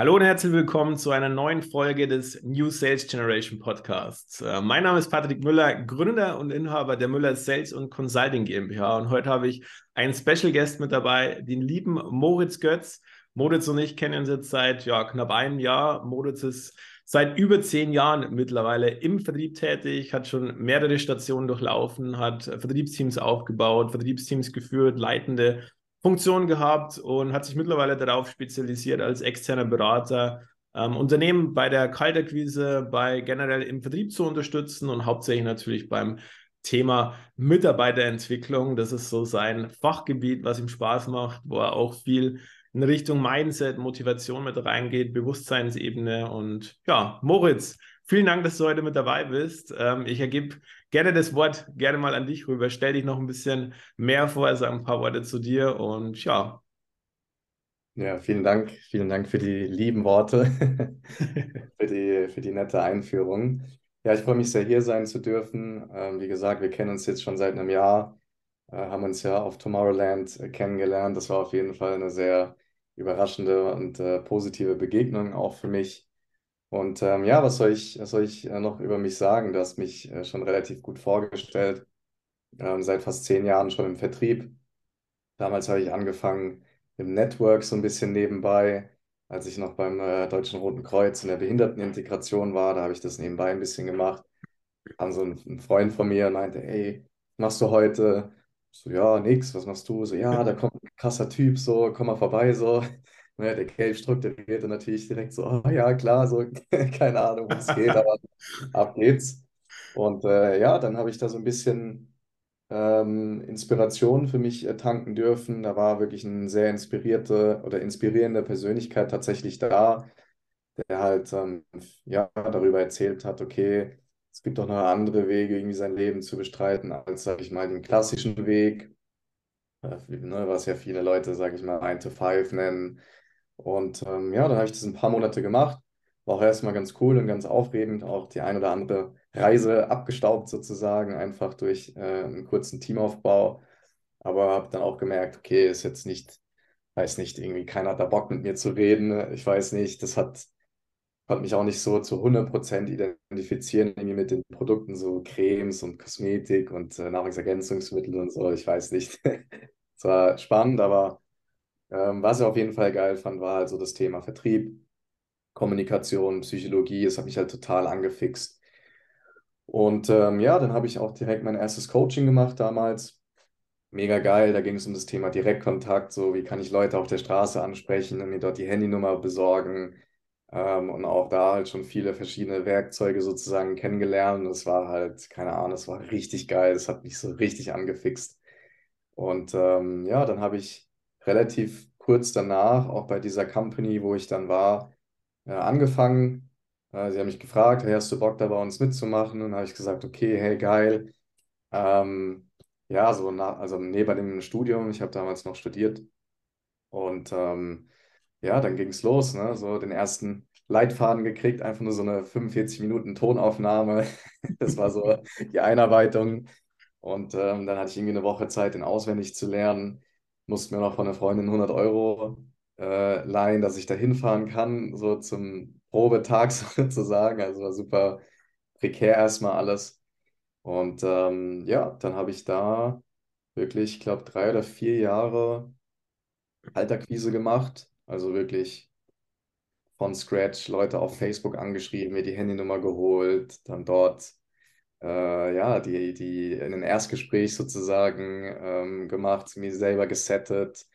Hallo und herzlich willkommen zu einer neuen Folge des New Sales Generation Podcasts. Äh, mein Name ist Patrick Müller, Gründer und Inhaber der Müller Sales und Consulting GmbH. Und heute habe ich einen Special Guest mit dabei, den lieben Moritz Götz. Moritz und ich kennen uns jetzt seit ja, knapp einem Jahr. Moritz ist seit über zehn Jahren mittlerweile im Vertrieb tätig, hat schon mehrere Stationen durchlaufen, hat Vertriebsteams aufgebaut, Vertriebsteams geführt, leitende Funktion gehabt und hat sich mittlerweile darauf spezialisiert, als externer Berater ähm, Unternehmen bei der Kaltakquise, bei generell im Vertrieb zu unterstützen und hauptsächlich natürlich beim Thema Mitarbeiterentwicklung. Das ist so sein Fachgebiet, was ihm Spaß macht, wo er auch viel in Richtung Mindset, Motivation mit reingeht, Bewusstseinsebene. Und ja, Moritz, vielen Dank, dass du heute mit dabei bist. Ähm, ich ergebe gerne das Wort gerne mal an dich rüber. Stell dich noch ein bisschen mehr vor, sag ein paar Worte zu dir und ja. Ja, vielen Dank. Vielen Dank für die lieben Worte, für, die, für die nette Einführung. Ja, ich freue mich sehr, hier sein zu dürfen. Ähm, wie gesagt, wir kennen uns jetzt schon seit einem Jahr, äh, haben uns ja auf Tomorrowland äh, kennengelernt. Das war auf jeden Fall eine sehr überraschende und äh, positive Begegnung auch für mich. Und ähm, ja, was soll ich, was soll ich äh, noch über mich sagen? Du hast mich äh, schon relativ gut vorgestellt. Ähm, seit fast zehn Jahren schon im Vertrieb. Damals habe ich angefangen im Network so ein bisschen nebenbei. Als ich noch beim äh, Deutschen Roten Kreuz in der Behindertenintegration war, da habe ich das nebenbei ein bisschen gemacht. Kam so ein, ein Freund von mir meinte, ey, machst du heute? So, ja, nix, was machst du? So, ja, da kommt ein krasser Typ, so, komm mal vorbei, so ne, der Gelb strukturierte natürlich direkt so, oh ja, klar, so, keine Ahnung, wo es geht, aber ab geht's. Und äh, ja, dann habe ich da so ein bisschen ähm, Inspiration für mich äh, tanken dürfen. Da war wirklich eine sehr inspirierte oder inspirierende Persönlichkeit tatsächlich da, der halt ähm, ja, darüber erzählt hat, okay, es gibt doch noch andere Wege, irgendwie sein Leben zu bestreiten, als, sage ich mal, den klassischen Weg, äh, ne, was ja viele Leute, sage ich mal, 9 to 5 nennen, und ähm, ja, dann habe ich das ein paar Monate gemacht. War auch erstmal ganz cool und ganz aufregend, auch die ein oder andere Reise abgestaubt sozusagen, einfach durch äh, einen kurzen Teamaufbau. Aber habe dann auch gemerkt, okay, ist jetzt nicht, weiß nicht, irgendwie keiner hat da Bock mit mir zu reden. Ich weiß nicht, das hat, konnte mich auch nicht so zu 100% identifizieren, irgendwie mit den Produkten, so Cremes und Kosmetik und äh, Nahrungsergänzungsmittel und so. Ich weiß nicht. Es war spannend, aber ähm, was ich auf jeden Fall geil fand, war also das Thema Vertrieb, Kommunikation, Psychologie. Das hat mich halt total angefixt. Und ähm, ja, dann habe ich auch direkt mein erstes Coaching gemacht damals. Mega geil, da ging es um das Thema Direktkontakt, so wie kann ich Leute auf der Straße ansprechen und mir dort die Handynummer besorgen. Ähm, und auch da halt schon viele verschiedene Werkzeuge sozusagen kennengelernt. Es war halt, keine Ahnung, es war richtig geil, es hat mich so richtig angefixt. Und ähm, ja, dann habe ich relativ kurz danach, auch bei dieser Company, wo ich dann war, äh, angefangen. Äh, sie haben mich gefragt, hey, hast du Bock da bei uns mitzumachen? Und dann habe ich gesagt, okay, hey, geil. Ähm, ja, so nach, also neben dem Studium, ich habe damals noch studiert. Und ähm, ja, dann ging es los, ne? So den ersten Leitfaden gekriegt, einfach nur so eine 45 Minuten Tonaufnahme. das war so die Einarbeitung. Und ähm, dann hatte ich irgendwie eine Woche Zeit, den auswendig zu lernen musste mir noch von der Freundin 100 Euro äh, leihen, dass ich da hinfahren kann, so zum Probetag sozusagen. Also war super prekär erstmal alles. Und ähm, ja, dann habe ich da wirklich, ich glaube, drei oder vier Jahre Kaltakquise gemacht. Also wirklich von Scratch Leute auf Facebook angeschrieben, mir die Handynummer geholt, dann dort äh, ja, die, die in ein Erstgespräch sozusagen ähm, gemacht, mir selber gesettet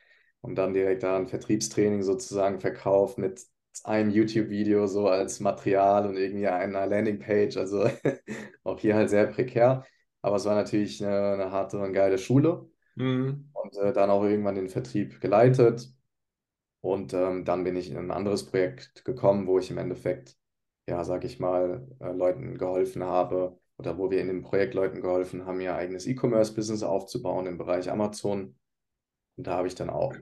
und dann direkt da ein Vertriebstraining sozusagen verkauft mit einem YouTube-Video so als Material und irgendwie einer Landingpage. Also auch hier halt sehr prekär. Aber es war natürlich eine, eine harte und geile Schule. Mhm. Und äh, dann auch irgendwann den Vertrieb geleitet. Und ähm, dann bin ich in ein anderes Projekt gekommen, wo ich im Endeffekt, ja, sag ich mal, äh, Leuten geholfen habe, oder wo wir in dem Projekt Leuten geholfen haben, ihr eigenes E-Commerce-Business aufzubauen im Bereich Amazon. Und da habe ich dann auch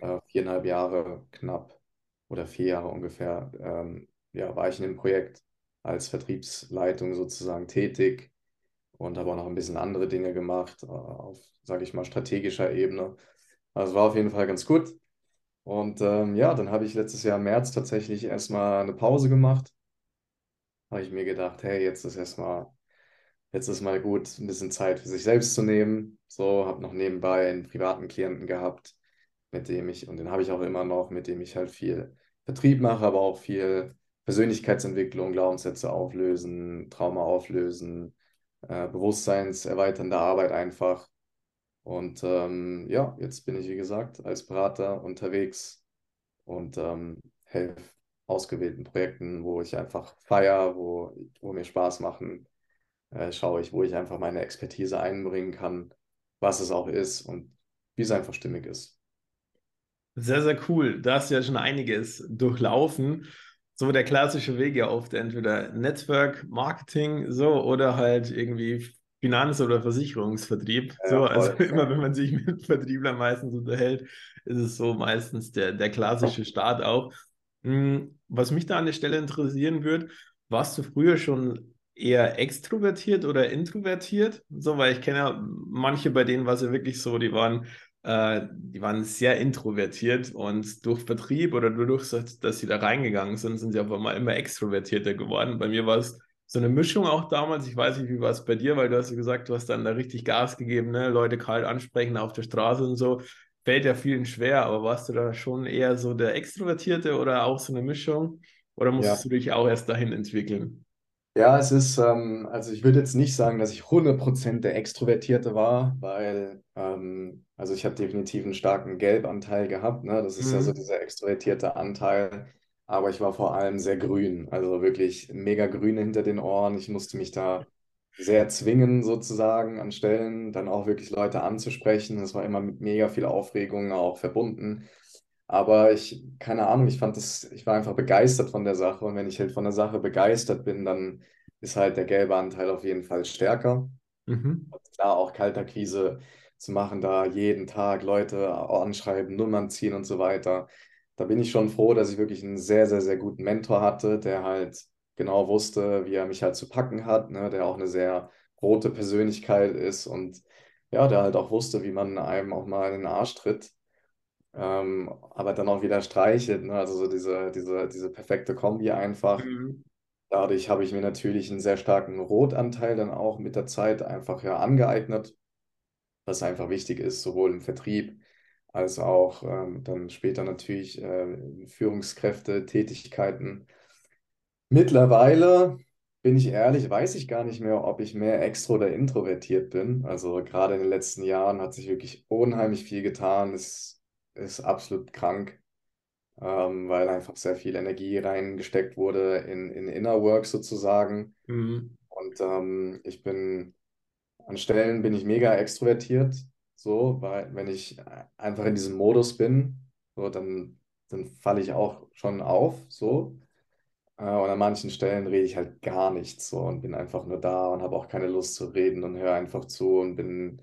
äh, viereinhalb Jahre knapp oder vier Jahre ungefähr, ähm, ja, war ich in dem Projekt als Vertriebsleitung sozusagen tätig und habe auch noch ein bisschen andere Dinge gemacht, äh, auf, sage ich mal, strategischer Ebene. Also war auf jeden Fall ganz gut. Und ähm, ja, dann habe ich letztes Jahr im März tatsächlich erstmal eine Pause gemacht. Habe ich mir gedacht, hey, jetzt ist erstmal, jetzt ist mal gut, ein bisschen Zeit für sich selbst zu nehmen. So, habe noch nebenbei einen privaten Klienten gehabt, mit dem ich, und den habe ich auch immer noch, mit dem ich halt viel Vertrieb mache, aber auch viel Persönlichkeitsentwicklung, Glaubenssätze auflösen, Trauma auflösen, äh, bewusstseinserweiternde Arbeit einfach. Und ähm, ja, jetzt bin ich, wie gesagt, als Berater unterwegs und ähm, helfe ausgewählten Projekten, wo ich einfach feiere, wo, wo mir Spaß machen, äh, schaue ich, wo ich einfach meine Expertise einbringen kann, was es auch ist und wie es einfach stimmig ist. Sehr, sehr cool. Da hast du ja schon einiges durchlaufen. So der klassische Weg ja oft entweder Netzwerk, Marketing, so oder halt irgendwie Finanz- oder Versicherungsvertrieb. Ja, so, also immer wenn man sich mit Vertrieblern meistens unterhält, ist es so meistens der, der klassische Start auch. Hm, was mich da an der Stelle interessieren würde, warst du früher schon eher extrovertiert oder introvertiert? So, weil ich kenne ja manche, bei denen war es ja wirklich so, die waren, äh, die waren sehr introvertiert und durch Vertrieb oder dadurch, dass sie da reingegangen sind, sind sie auf einmal immer extrovertierter geworden. Bei mir war es so eine Mischung auch damals. Ich weiß nicht, wie war es bei dir, weil du hast ja gesagt, du hast dann da richtig Gas gegeben, ne? Leute kalt ansprechen auf der Straße und so. Fällt ja vielen schwer, aber warst du da schon eher so der Extrovertierte oder auch so eine Mischung? Oder musstest ja. du dich auch erst dahin entwickeln? Ja, es ist, ähm, also ich würde jetzt nicht sagen, dass ich 100% der Extrovertierte war, weil, ähm, also ich habe definitiv einen starken Gelbanteil gehabt, ne? Das ist mhm. ja so mhm. dieser extrovertierte Anteil aber ich war vor allem sehr grün, also wirklich mega grün hinter den Ohren. Ich musste mich da sehr zwingen, sozusagen, an Stellen dann auch wirklich Leute anzusprechen. Das war immer mit mega viel Aufregung auch verbunden. Aber ich, keine Ahnung, ich fand das, ich war einfach begeistert von der Sache. Und wenn ich halt von der Sache begeistert bin, dann ist halt der gelbe Anteil auf jeden Fall stärker. Mhm. klar, auch Kalterkrise zu machen, da jeden Tag Leute anschreiben, Nummern ziehen und so weiter da bin ich schon froh, dass ich wirklich einen sehr, sehr, sehr guten Mentor hatte, der halt genau wusste, wie er mich halt zu packen hat, ne? der auch eine sehr rote Persönlichkeit ist und ja, der halt auch wusste, wie man einem auch mal in den Arsch tritt, ähm, aber dann auch wieder streichelt, ne? also so diese, diese, diese perfekte Kombi einfach. Mhm. Dadurch habe ich mir natürlich einen sehr starken Rotanteil dann auch mit der Zeit einfach ja angeeignet, was einfach wichtig ist, sowohl im Vertrieb als auch ähm, dann später natürlich äh, Führungskräfte, Tätigkeiten. Mittlerweile bin ich ehrlich, weiß ich gar nicht mehr, ob ich mehr extro oder introvertiert bin. Also gerade in den letzten Jahren hat sich wirklich unheimlich viel getan. Es ist absolut krank, ähm, weil einfach sehr viel Energie reingesteckt wurde in, in Inner Work sozusagen. Mhm. Und ähm, ich bin an Stellen bin ich mega extrovertiert, so, weil wenn ich einfach in diesem Modus bin, so, dann, dann falle ich auch schon auf. So. Äh, und an manchen Stellen rede ich halt gar nichts so und bin einfach nur da und habe auch keine Lust zu reden und höre einfach zu und bin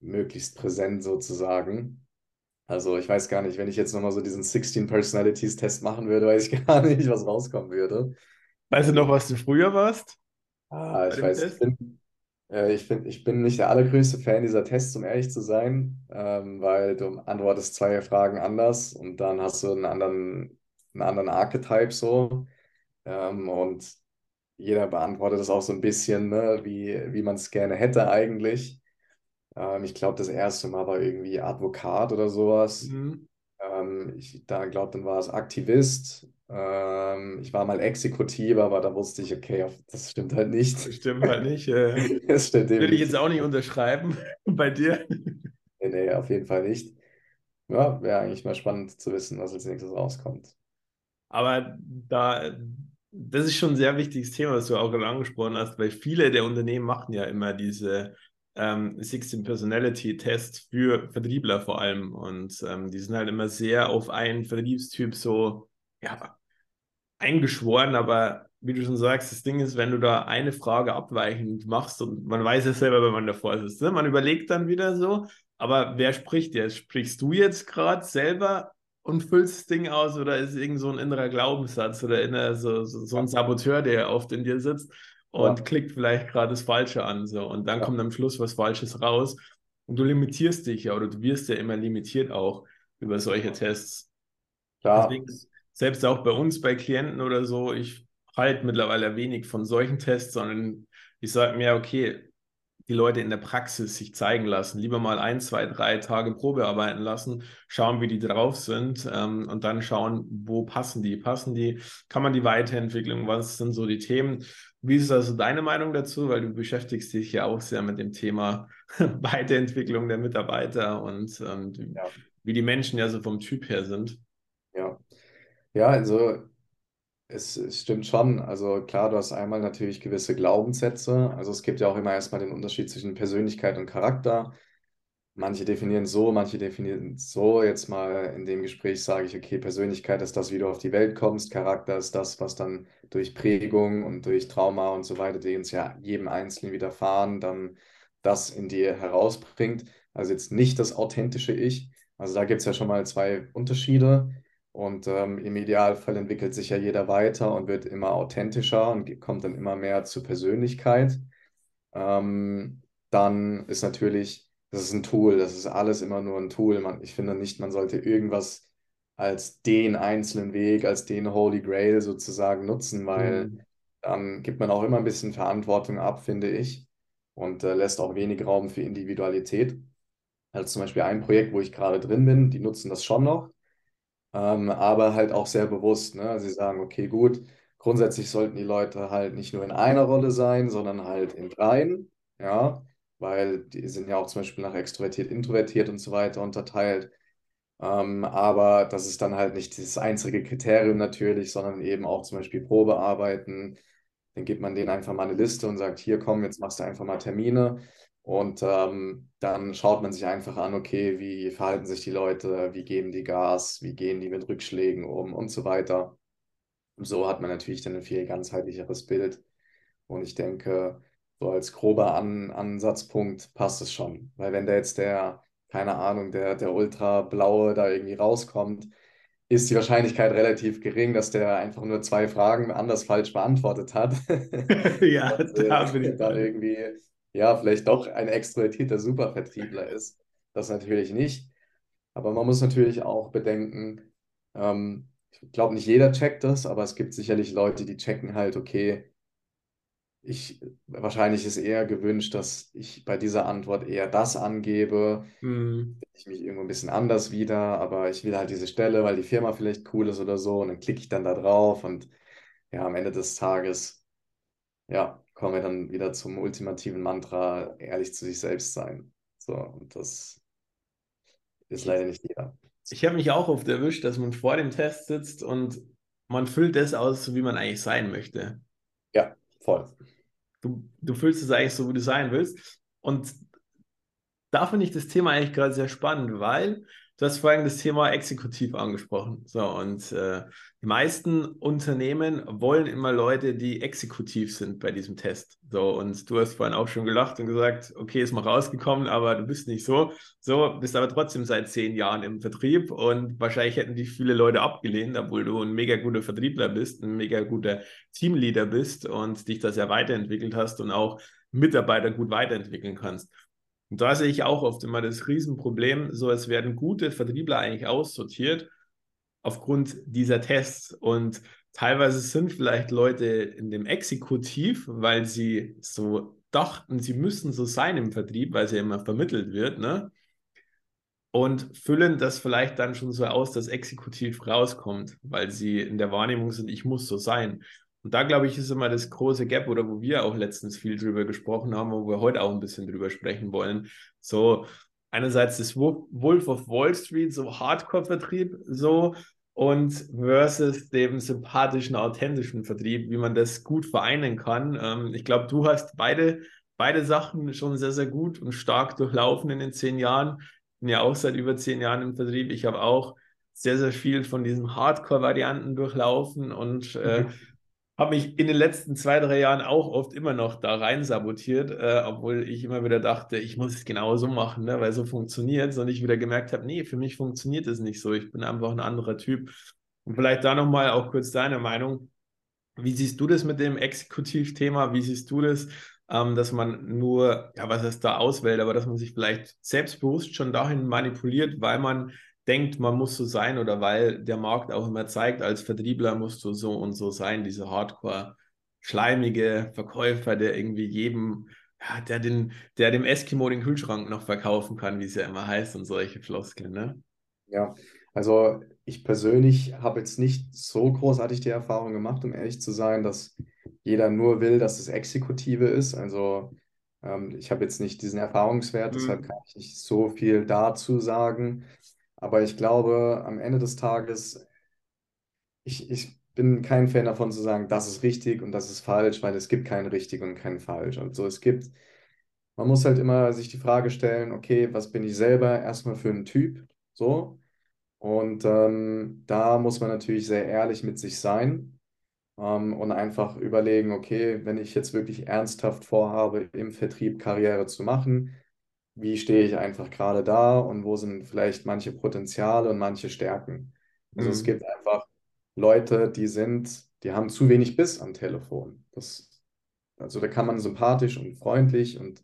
möglichst präsent sozusagen. Also ich weiß gar nicht, wenn ich jetzt nochmal so diesen 16 Personalities Test machen würde, weiß ich gar nicht, was rauskommen würde. Weißt du noch, was du früher warst? Ah, ich weiß, ich bin, äh, ich, find, ich bin nicht der allergrößte Fan dieser Tests, um ehrlich zu sein, ähm, weil du antwortest zwei Fragen anders und dann hast du einen anderen, einen anderen Archetype so. Ähm, und jeder beantwortet das auch so ein bisschen, ne, wie, wie man es gerne hätte eigentlich. Ähm, ich glaube, das erste Mal war irgendwie Advokat oder sowas. Mhm. Ähm, ich da glaube, dann war es Aktivist. Ähm, ich war mal Exekutiv, aber da wusste ich, okay, das stimmt halt nicht. Das stimmt halt nicht. Äh, das stimmt Würde ich jetzt auch nicht unterschreiben bei dir. Nee, nee, auf jeden Fall nicht. Ja, wäre eigentlich mal spannend zu wissen, was als nächstes rauskommt. Aber da, das ist schon ein sehr wichtiges Thema, was du auch gerade angesprochen hast, weil viele der Unternehmen machen ja immer diese ähm, 16 Personality Tests für Vertriebler vor allem. Und ähm, die sind halt immer sehr auf einen Vertriebstyp so ja, eingeschworen, aber wie du schon sagst, das Ding ist, wenn du da eine Frage abweichend machst und man weiß es selber, wenn man davor sitzt, ne? man überlegt dann wieder so, aber wer spricht jetzt? Sprichst du jetzt gerade selber und füllst das Ding aus oder ist irgend so ein innerer Glaubenssatz oder inner, so, so, so ein Saboteur, der oft in dir sitzt und ja. klickt vielleicht gerade das Falsche an so und dann ja. kommt am Schluss was Falsches raus und du limitierst dich ja oder du wirst ja immer limitiert auch über solche Tests. Klar. Deswegen selbst auch bei uns, bei Klienten oder so, ich halte mittlerweile wenig von solchen Tests, sondern ich sage mir, okay, die Leute in der Praxis sich zeigen lassen, lieber mal ein, zwei, drei Tage Probe arbeiten lassen, schauen, wie die drauf sind ähm, und dann schauen, wo passen die, passen die, kann man die weiterentwickeln, was sind so die Themen. Wie ist also deine Meinung dazu? Weil du beschäftigst dich ja auch sehr mit dem Thema Weiterentwicklung der Mitarbeiter und ähm, ja. wie die Menschen ja so vom Typ her sind. Ja, ja, also es, es stimmt schon. Also klar, du hast einmal natürlich gewisse Glaubenssätze. Also es gibt ja auch immer erstmal den Unterschied zwischen Persönlichkeit und Charakter. Manche definieren so, manche definieren so. Jetzt mal in dem Gespräch sage ich, okay, Persönlichkeit ist das, wie du auf die Welt kommst. Charakter ist das, was dann durch Prägung und durch Trauma und so weiter, die uns ja jedem Einzelnen widerfahren, dann das in dir herausbringt. Also jetzt nicht das authentische Ich. Also da gibt es ja schon mal zwei Unterschiede. Und ähm, im Idealfall entwickelt sich ja jeder weiter und wird immer authentischer und kommt dann immer mehr zur Persönlichkeit. Ähm, dann ist natürlich, das ist ein Tool, das ist alles immer nur ein Tool. Man, ich finde nicht, man sollte irgendwas als den einzelnen Weg, als den Holy Grail sozusagen nutzen, weil mhm. dann gibt man auch immer ein bisschen Verantwortung ab, finde ich, und äh, lässt auch wenig Raum für Individualität. Also zum Beispiel ein Projekt, wo ich gerade drin bin, die nutzen das schon noch, ähm, aber halt auch sehr bewusst. Ne? Sie sagen, okay, gut, grundsätzlich sollten die Leute halt nicht nur in einer Rolle sein, sondern halt in dreien, ja, weil die sind ja auch zum Beispiel nach extrovertiert, introvertiert und so weiter unterteilt. Ähm, aber das ist dann halt nicht das einzige Kriterium natürlich, sondern eben auch zum Beispiel Probearbeiten. Dann gibt man denen einfach mal eine Liste und sagt, hier komm, jetzt machst du einfach mal Termine. Und ähm, dann schaut man sich einfach an, okay, wie verhalten sich die Leute, wie geben die Gas, wie gehen die mit Rückschlägen um und so weiter. Und so hat man natürlich dann ein viel ganzheitlicheres Bild. Und ich denke, so als grober an Ansatzpunkt passt es schon. Weil wenn da jetzt der, keine Ahnung, der, der Ultrablaue da irgendwie rauskommt, ist die Wahrscheinlichkeit relativ gering, dass der einfach nur zwei Fragen anders falsch beantwortet hat. ja, da bin ich dann irgendwie ja, vielleicht doch ein extrovertierter Supervertriebler ist. Das natürlich nicht. Aber man muss natürlich auch bedenken, ähm, ich glaube, nicht jeder checkt das, aber es gibt sicherlich Leute, die checken halt, okay, ich, wahrscheinlich ist eher gewünscht, dass ich bei dieser Antwort eher das angebe. Mhm. Ich mich irgendwo ein bisschen anders wieder, aber ich will halt diese Stelle, weil die Firma vielleicht cool ist oder so. Und dann klicke ich dann da drauf und ja, am Ende des Tages, ja, kommen wir dann wieder zum ultimativen Mantra, ehrlich zu sich selbst sein. So, und das ist leider nicht jeder. Ich habe mich auch oft erwischt, dass man vor dem Test sitzt und man füllt das aus, wie man eigentlich sein möchte. Ja, voll. Du, du füllst es eigentlich so, wie du sein willst. Und da finde ich das Thema eigentlich gerade sehr spannend, weil Du hast vorhin das Thema Exekutiv angesprochen. So, und äh, die meisten Unternehmen wollen immer Leute, die exekutiv sind bei diesem Test. So, und du hast vorhin auch schon gelacht und gesagt, okay, ist mal rausgekommen, aber du bist nicht so. So, bist aber trotzdem seit zehn Jahren im Vertrieb und wahrscheinlich hätten dich viele Leute abgelehnt, obwohl du ein mega guter Vertriebler bist, ein mega guter Teamleader bist und dich das ja weiterentwickelt hast und auch Mitarbeiter gut weiterentwickeln kannst. Und da sehe ich auch oft immer das Riesenproblem, so es werden gute Vertriebler eigentlich aussortiert aufgrund dieser Tests. Und teilweise sind vielleicht Leute in dem Exekutiv, weil sie so dachten, sie müssen so sein im Vertrieb, weil es ja immer vermittelt wird, ne? Und füllen das vielleicht dann schon so aus, dass Exekutiv rauskommt, weil sie in der Wahrnehmung sind, ich muss so sein. Und da, glaube ich, ist immer das große Gap, oder wo wir auch letztens viel drüber gesprochen haben, wo wir heute auch ein bisschen drüber sprechen wollen. So, einerseits das Wolf of Wall Street, so Hardcore-Vertrieb, so, und versus dem sympathischen, authentischen Vertrieb, wie man das gut vereinen kann. Ähm, ich glaube, du hast beide, beide Sachen schon sehr, sehr gut und stark durchlaufen in den zehn Jahren. Bin ja auch seit über zehn Jahren im Vertrieb. Ich habe auch sehr, sehr viel von diesen Hardcore-Varianten durchlaufen und äh, mhm habe mich in den letzten zwei, drei Jahren auch oft immer noch da rein sabotiert, äh, obwohl ich immer wieder dachte, ich muss es genau so machen, ne, weil so funktioniert es und ich wieder gemerkt habe, nee, für mich funktioniert es nicht so. Ich bin einfach ein anderer Typ. Und vielleicht da nochmal auch kurz deine Meinung. Wie siehst du das mit dem Exekutivthema? Wie siehst du das, ähm, dass man nur, ja, was heißt da auswählt, aber dass man sich vielleicht selbstbewusst schon dahin manipuliert, weil man denkt, man muss so sein oder weil der Markt auch immer zeigt, als Vertriebler musst du so und so sein, diese Hardcore schleimige Verkäufer, der irgendwie jedem, ja, der, den, der dem Eskimo den Kühlschrank noch verkaufen kann, wie es ja immer heißt und solche Floskeln, ne? Ja, also ich persönlich habe jetzt nicht so großartig die Erfahrung gemacht, um ehrlich zu sein, dass jeder nur will, dass es Exekutive ist. Also ähm, ich habe jetzt nicht diesen Erfahrungswert, mhm. deshalb kann ich nicht so viel dazu sagen. Aber ich glaube, am Ende des Tages, ich, ich bin kein Fan davon zu sagen, das ist richtig und das ist falsch, weil es gibt kein richtig und kein falsch. Also es gibt, man muss halt immer sich die Frage stellen, okay, was bin ich selber erstmal für ein Typ? So. Und ähm, da muss man natürlich sehr ehrlich mit sich sein ähm, und einfach überlegen, okay, wenn ich jetzt wirklich ernsthaft vorhabe, im Vertrieb Karriere zu machen, wie stehe ich einfach gerade da und wo sind vielleicht manche Potenziale und manche Stärken. Also mhm. es gibt einfach Leute, die sind, die haben zu wenig Biss am Telefon. Das, also da kann man sympathisch und freundlich und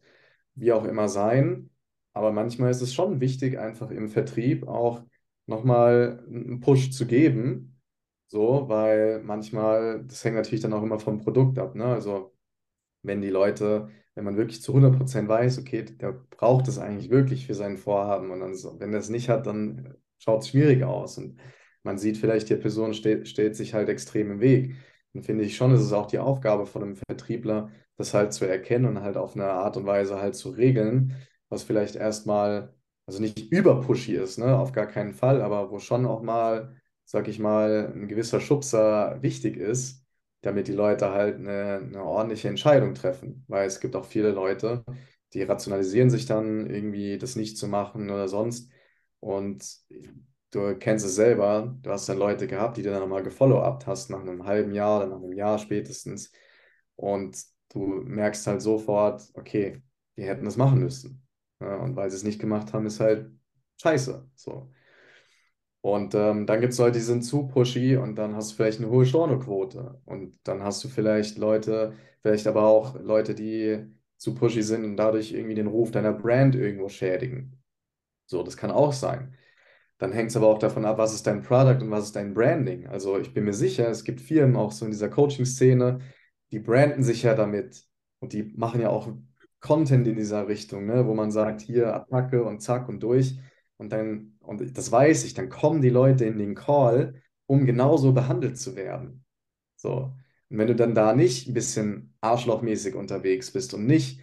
wie auch immer sein, aber manchmal ist es schon wichtig, einfach im Vertrieb auch nochmal einen Push zu geben, so, weil manchmal, das hängt natürlich dann auch immer vom Produkt ab, ne? Also wenn die Leute, wenn man wirklich zu 100% weiß, okay, der braucht es eigentlich wirklich für sein Vorhaben und dann, wenn er es nicht hat, dann schaut es schwierig aus und man sieht vielleicht, die Person steht, stellt sich halt extrem im Weg. Dann finde ich schon, ist es auch die Aufgabe von einem Vertriebler, das halt zu erkennen und halt auf eine Art und Weise halt zu regeln, was vielleicht erstmal, also nicht überpushy ist, ne, auf gar keinen Fall, aber wo schon auch mal, sag ich mal, ein gewisser Schubser wichtig ist, damit die Leute halt eine, eine ordentliche Entscheidung treffen. Weil es gibt auch viele Leute, die rationalisieren sich dann irgendwie, das nicht zu machen oder sonst. Und du kennst es selber, du hast dann Leute gehabt, die du dann nochmal gefollow-upt hast nach einem halben Jahr oder nach einem Jahr spätestens. Und du merkst halt sofort, okay, die hätten das machen müssen. Und weil sie es nicht gemacht haben, ist halt scheiße. So. Und ähm, dann gibt es Leute, die sind zu pushy und dann hast du vielleicht eine hohe Stornoquote. Und dann hast du vielleicht Leute, vielleicht aber auch Leute, die zu pushy sind und dadurch irgendwie den Ruf deiner Brand irgendwo schädigen. So, das kann auch sein. Dann hängt es aber auch davon ab, was ist dein Product und was ist dein Branding. Also ich bin mir sicher, es gibt Firmen auch so in dieser Coaching-Szene, die branden sich ja damit und die machen ja auch Content in dieser Richtung, ne, wo man sagt, hier Attacke und zack und durch. Und dann, und das weiß ich, dann kommen die Leute in den Call, um genauso behandelt zu werden. So. Und wenn du dann da nicht ein bisschen arschlochmäßig unterwegs bist und nicht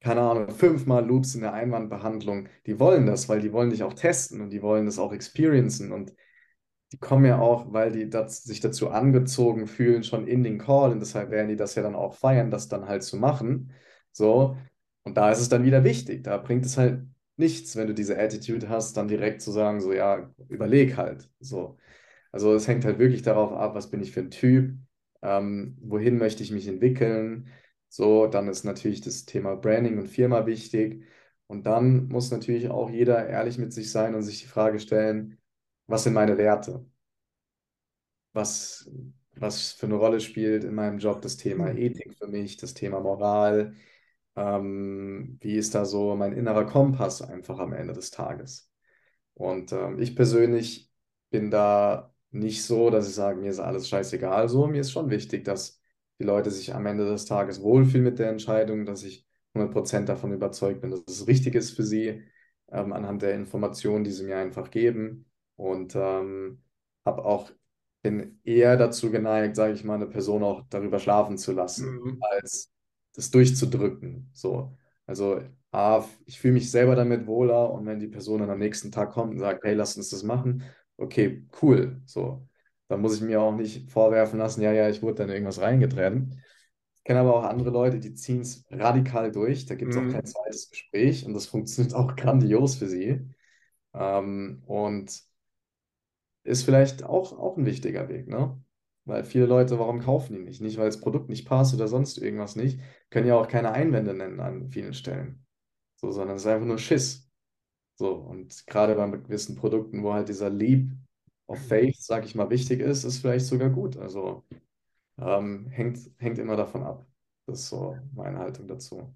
keine Ahnung, fünfmal Loops in der Einwandbehandlung, die wollen das, weil die wollen dich auch testen und die wollen das auch experiencen und die kommen ja auch, weil die das, sich dazu angezogen fühlen, schon in den Call und deshalb werden die das ja dann auch feiern, das dann halt zu machen. So, und da ist es dann wieder wichtig. Da bringt es halt nichts, wenn du diese Attitude hast, dann direkt zu sagen, so ja, überleg halt. So. Also es hängt halt wirklich darauf ab, was bin ich für ein Typ, ähm, wohin möchte ich mich entwickeln, so, dann ist natürlich das Thema Branding und Firma wichtig. Und dann muss natürlich auch jeder ehrlich mit sich sein und sich die Frage stellen, was sind meine Werte? Was, was für eine Rolle spielt in meinem Job das Thema mhm. Ethik für mich, das Thema Moral? Ähm, wie ist da so mein innerer Kompass einfach am Ende des Tages? Und ähm, ich persönlich bin da nicht so, dass ich sage, mir ist alles scheißegal so. Mir ist schon wichtig, dass die Leute sich am Ende des Tages wohlfühlen mit der Entscheidung, dass ich 100% davon überzeugt bin, dass es richtig ist für sie, ähm, anhand der Informationen, die sie mir einfach geben. Und ähm, habe auch bin eher dazu geneigt, sage ich mal, eine Person auch darüber schlafen zu lassen, mhm. als das durchzudrücken. So. Also A, ich fühle mich selber damit wohler und wenn die Person dann am nächsten Tag kommt und sagt, hey, lass uns das machen, okay, cool. So. Da muss ich mir auch nicht vorwerfen lassen, ja, ja, ich wurde dann irgendwas reingetrennt. Ich kenne aber auch andere Leute, die ziehen es radikal durch. Da gibt es mhm. auch kein zweites Gespräch und das funktioniert auch grandios für sie. Ähm, und ist vielleicht auch, auch ein wichtiger Weg, ne? Weil viele Leute, warum kaufen die nicht? Nicht, weil das Produkt nicht passt oder sonst irgendwas nicht. Können ja auch keine Einwände nennen an vielen Stellen. So, sondern es ist einfach nur Schiss. So, und gerade bei gewissen Produkten, wo halt dieser Lieb auf Faith, sage ich mal, wichtig ist, ist vielleicht sogar gut. Also ähm, hängt, hängt immer davon ab. Das ist so meine Haltung dazu.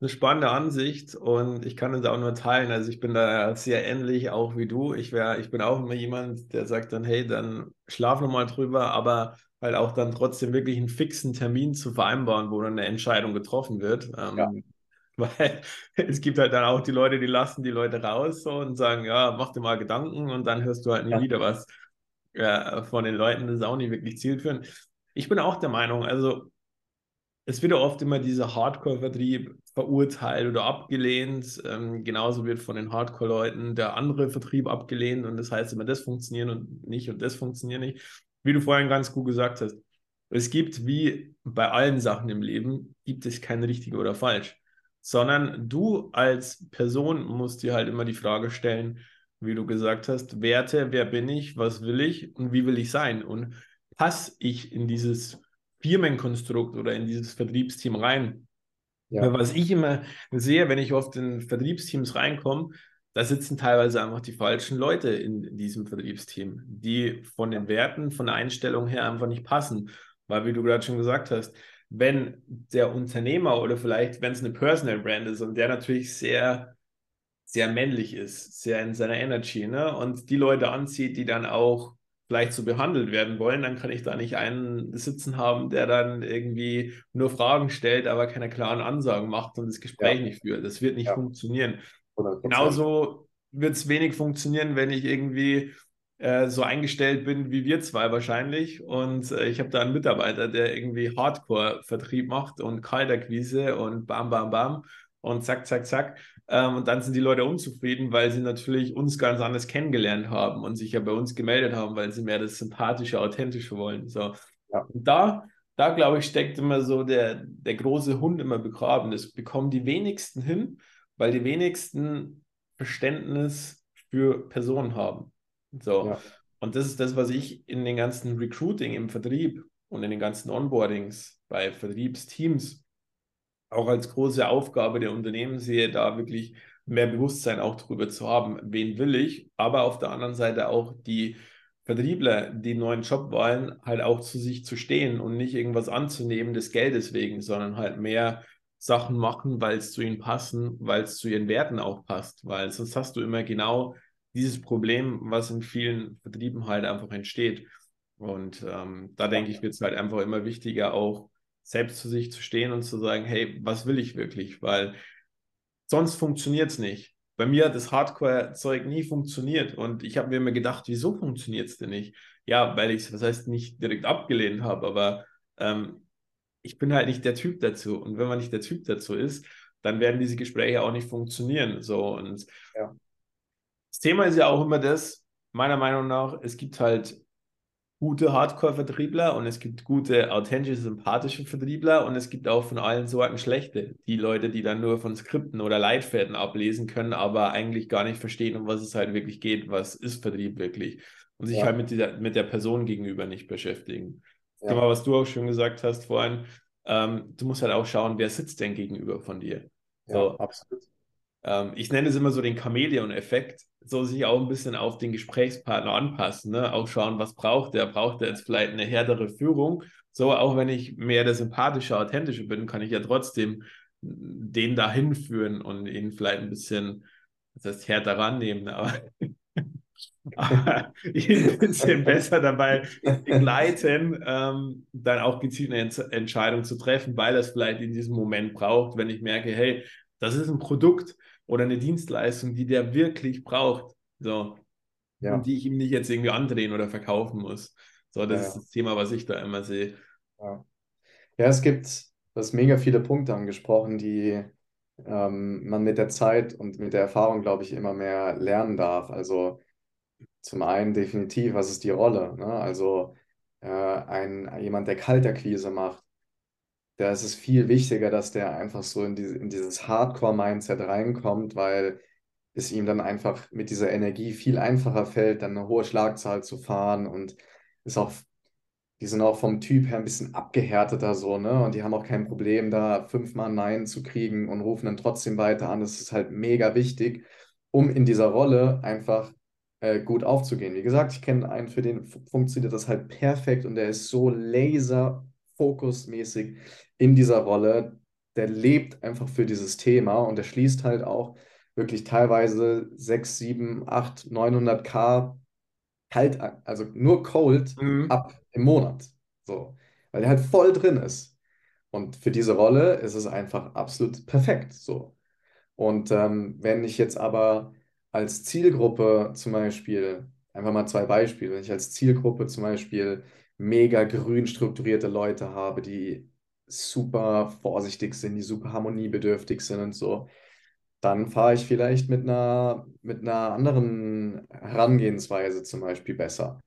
Eine spannende Ansicht und ich kann es auch nur teilen. Also ich bin da sehr ähnlich auch wie du. Ich wäre, ich bin auch immer jemand, der sagt dann, hey, dann schlaf nochmal drüber, aber halt auch dann trotzdem wirklich einen fixen Termin zu vereinbaren, wo dann eine Entscheidung getroffen wird. Ähm, ja. Weil es gibt halt dann auch die Leute, die lassen die Leute raus so, und sagen, ja, mach dir mal Gedanken und dann hörst du halt nie ja. wieder was äh, von den Leuten. Das ist auch nicht wirklich zielführend. Ich bin auch der Meinung, also es wird ja oft immer dieser Hardcore-Vertrieb verurteilt oder abgelehnt. Ähm, genauso wird von den Hardcore-Leuten der andere Vertrieb abgelehnt und das heißt immer, das funktioniert und nicht und das funktioniert nicht. Wie du vorhin ganz gut gesagt hast, es gibt wie bei allen Sachen im Leben, gibt es kein richtig oder falsch, sondern du als Person musst dir halt immer die Frage stellen, wie du gesagt hast, Werte, wer bin ich, was will ich und wie will ich sein und passe ich in dieses Firmenkonstrukt oder in dieses Vertriebsteam rein. Ja. Was ich immer sehe, wenn ich oft in Vertriebsteams reinkomme, da sitzen teilweise einfach die falschen Leute in diesem Vertriebsteam, die von den Werten, von der Einstellung her einfach nicht passen. Weil, wie du gerade schon gesagt hast, wenn der Unternehmer oder vielleicht, wenn es eine Personal Brand ist und der natürlich sehr, sehr männlich ist, sehr in seiner Energy, ne? und die Leute anzieht, die dann auch vielleicht so behandelt werden wollen, dann kann ich da nicht einen sitzen haben, der dann irgendwie nur Fragen stellt, aber keine klaren Ansagen macht und das Gespräch ja. nicht führt. Das wird nicht ja. funktionieren. 100%. Genauso wird es wenig funktionieren, wenn ich irgendwie äh, so eingestellt bin wie wir zwei wahrscheinlich. Und äh, ich habe da einen Mitarbeiter, der irgendwie Hardcore-Vertrieb macht und Kalterquise und bam, bam, bam und zack, zack, zack. Ähm, und dann sind die Leute unzufrieden, weil sie natürlich uns ganz anders kennengelernt haben und sich ja bei uns gemeldet haben, weil sie mehr das Sympathische, Authentische wollen. So. Ja. Und da, da glaube ich, steckt immer so der, der große Hund immer begraben. Das bekommen die wenigsten hin, weil die wenigsten Verständnis für Personen haben. So. Ja. Und das ist das, was ich in den ganzen Recruiting im Vertrieb und in den ganzen Onboardings bei Vertriebsteams auch als große Aufgabe der Unternehmen sehe, da wirklich mehr Bewusstsein auch darüber zu haben, wen will ich, aber auf der anderen Seite auch die Vertriebler, die neuen Job wollen, halt auch zu sich zu stehen und nicht irgendwas anzunehmen des Geldes wegen, sondern halt mehr Sachen machen, weil es zu ihnen passen, weil es zu ihren Werten auch passt, weil sonst hast du immer genau dieses Problem, was in vielen Vertrieben halt einfach entsteht. Und ähm, da denke ich, wird es halt einfach immer wichtiger, auch selbst zu sich zu stehen und zu sagen, hey, was will ich wirklich? Weil sonst funktioniert es nicht. Bei mir hat das Hardcore-Zeug nie funktioniert und ich habe mir immer gedacht, wieso funktioniert es denn nicht? Ja, weil ich es, das heißt, nicht direkt abgelehnt habe, aber ähm, ich bin halt nicht der Typ dazu. Und wenn man nicht der Typ dazu ist, dann werden diese Gespräche auch nicht funktionieren. So und ja. das Thema ist ja auch immer das, meiner Meinung nach, es gibt halt gute Hardcore-Vertriebler und es gibt gute, authentische, sympathische Vertriebler und es gibt auch von allen Sorten schlechte. Die Leute, die dann nur von Skripten oder Leitfäden ablesen können, aber eigentlich gar nicht verstehen, um was es halt wirklich geht, was ist Vertrieb wirklich und sich ja. halt mit, dieser, mit der Person gegenüber nicht beschäftigen. Ja. Mal, was du auch schon gesagt hast vorhin, ähm, du musst halt auch schauen, wer sitzt denn gegenüber von dir. Ja, so. absolut. Ähm, ich nenne es immer so den Chamäleon-Effekt. So sich auch ein bisschen auf den Gesprächspartner anpassen, ne? auch schauen, was braucht der, braucht er jetzt vielleicht eine härtere Führung, so auch wenn ich mehr der sympathische, authentische bin, kann ich ja trotzdem den dahin führen und ihn vielleicht ein bisschen, das heißt härter rannehmen, aber, aber ihn ein bisschen besser dabei begleiten, ähm, dann auch gezielt eine Ent Entscheidung zu treffen, weil er es vielleicht in diesem Moment braucht, wenn ich merke, hey, das ist ein Produkt, oder eine Dienstleistung, die der wirklich braucht. So. Ja. Und die ich ihm nicht jetzt irgendwie andrehen oder verkaufen muss. So, das ja, ist das Thema, was ich da immer sehe. Ja, ja es gibt, du hast mega viele Punkte angesprochen, die ähm, man mit der Zeit und mit der Erfahrung, glaube ich, immer mehr lernen darf. Also zum einen definitiv, was ist die Rolle? Ne? Also äh, ein, jemand, der Kalterquise macht, da ist es viel wichtiger, dass der einfach so in, diese, in dieses Hardcore-Mindset reinkommt, weil es ihm dann einfach mit dieser Energie viel einfacher fällt, dann eine hohe Schlagzahl zu fahren und ist auch, die sind auch vom Typ her ein bisschen abgehärteter so, ne? Und die haben auch kein Problem, da fünfmal Nein zu kriegen und rufen dann trotzdem weiter an. Das ist halt mega wichtig, um in dieser Rolle einfach äh, gut aufzugehen. Wie gesagt, ich kenne einen, für den funktioniert das halt perfekt und der ist so laser fokusmäßig in dieser Rolle. der lebt einfach für dieses Thema und der schließt halt auch wirklich teilweise 6, 7, 8, 900k kalt, also nur cold mhm. ab im Monat. So, weil er halt voll drin ist. Und für diese Rolle ist es einfach absolut perfekt. So. Und ähm, wenn ich jetzt aber als Zielgruppe zum Beispiel, einfach mal zwei Beispiele, wenn ich als Zielgruppe zum Beispiel mega grün strukturierte Leute habe, die super vorsichtig sind, die super harmoniebedürftig sind und so, dann fahre ich vielleicht mit einer, mit einer anderen Herangehensweise zum Beispiel besser.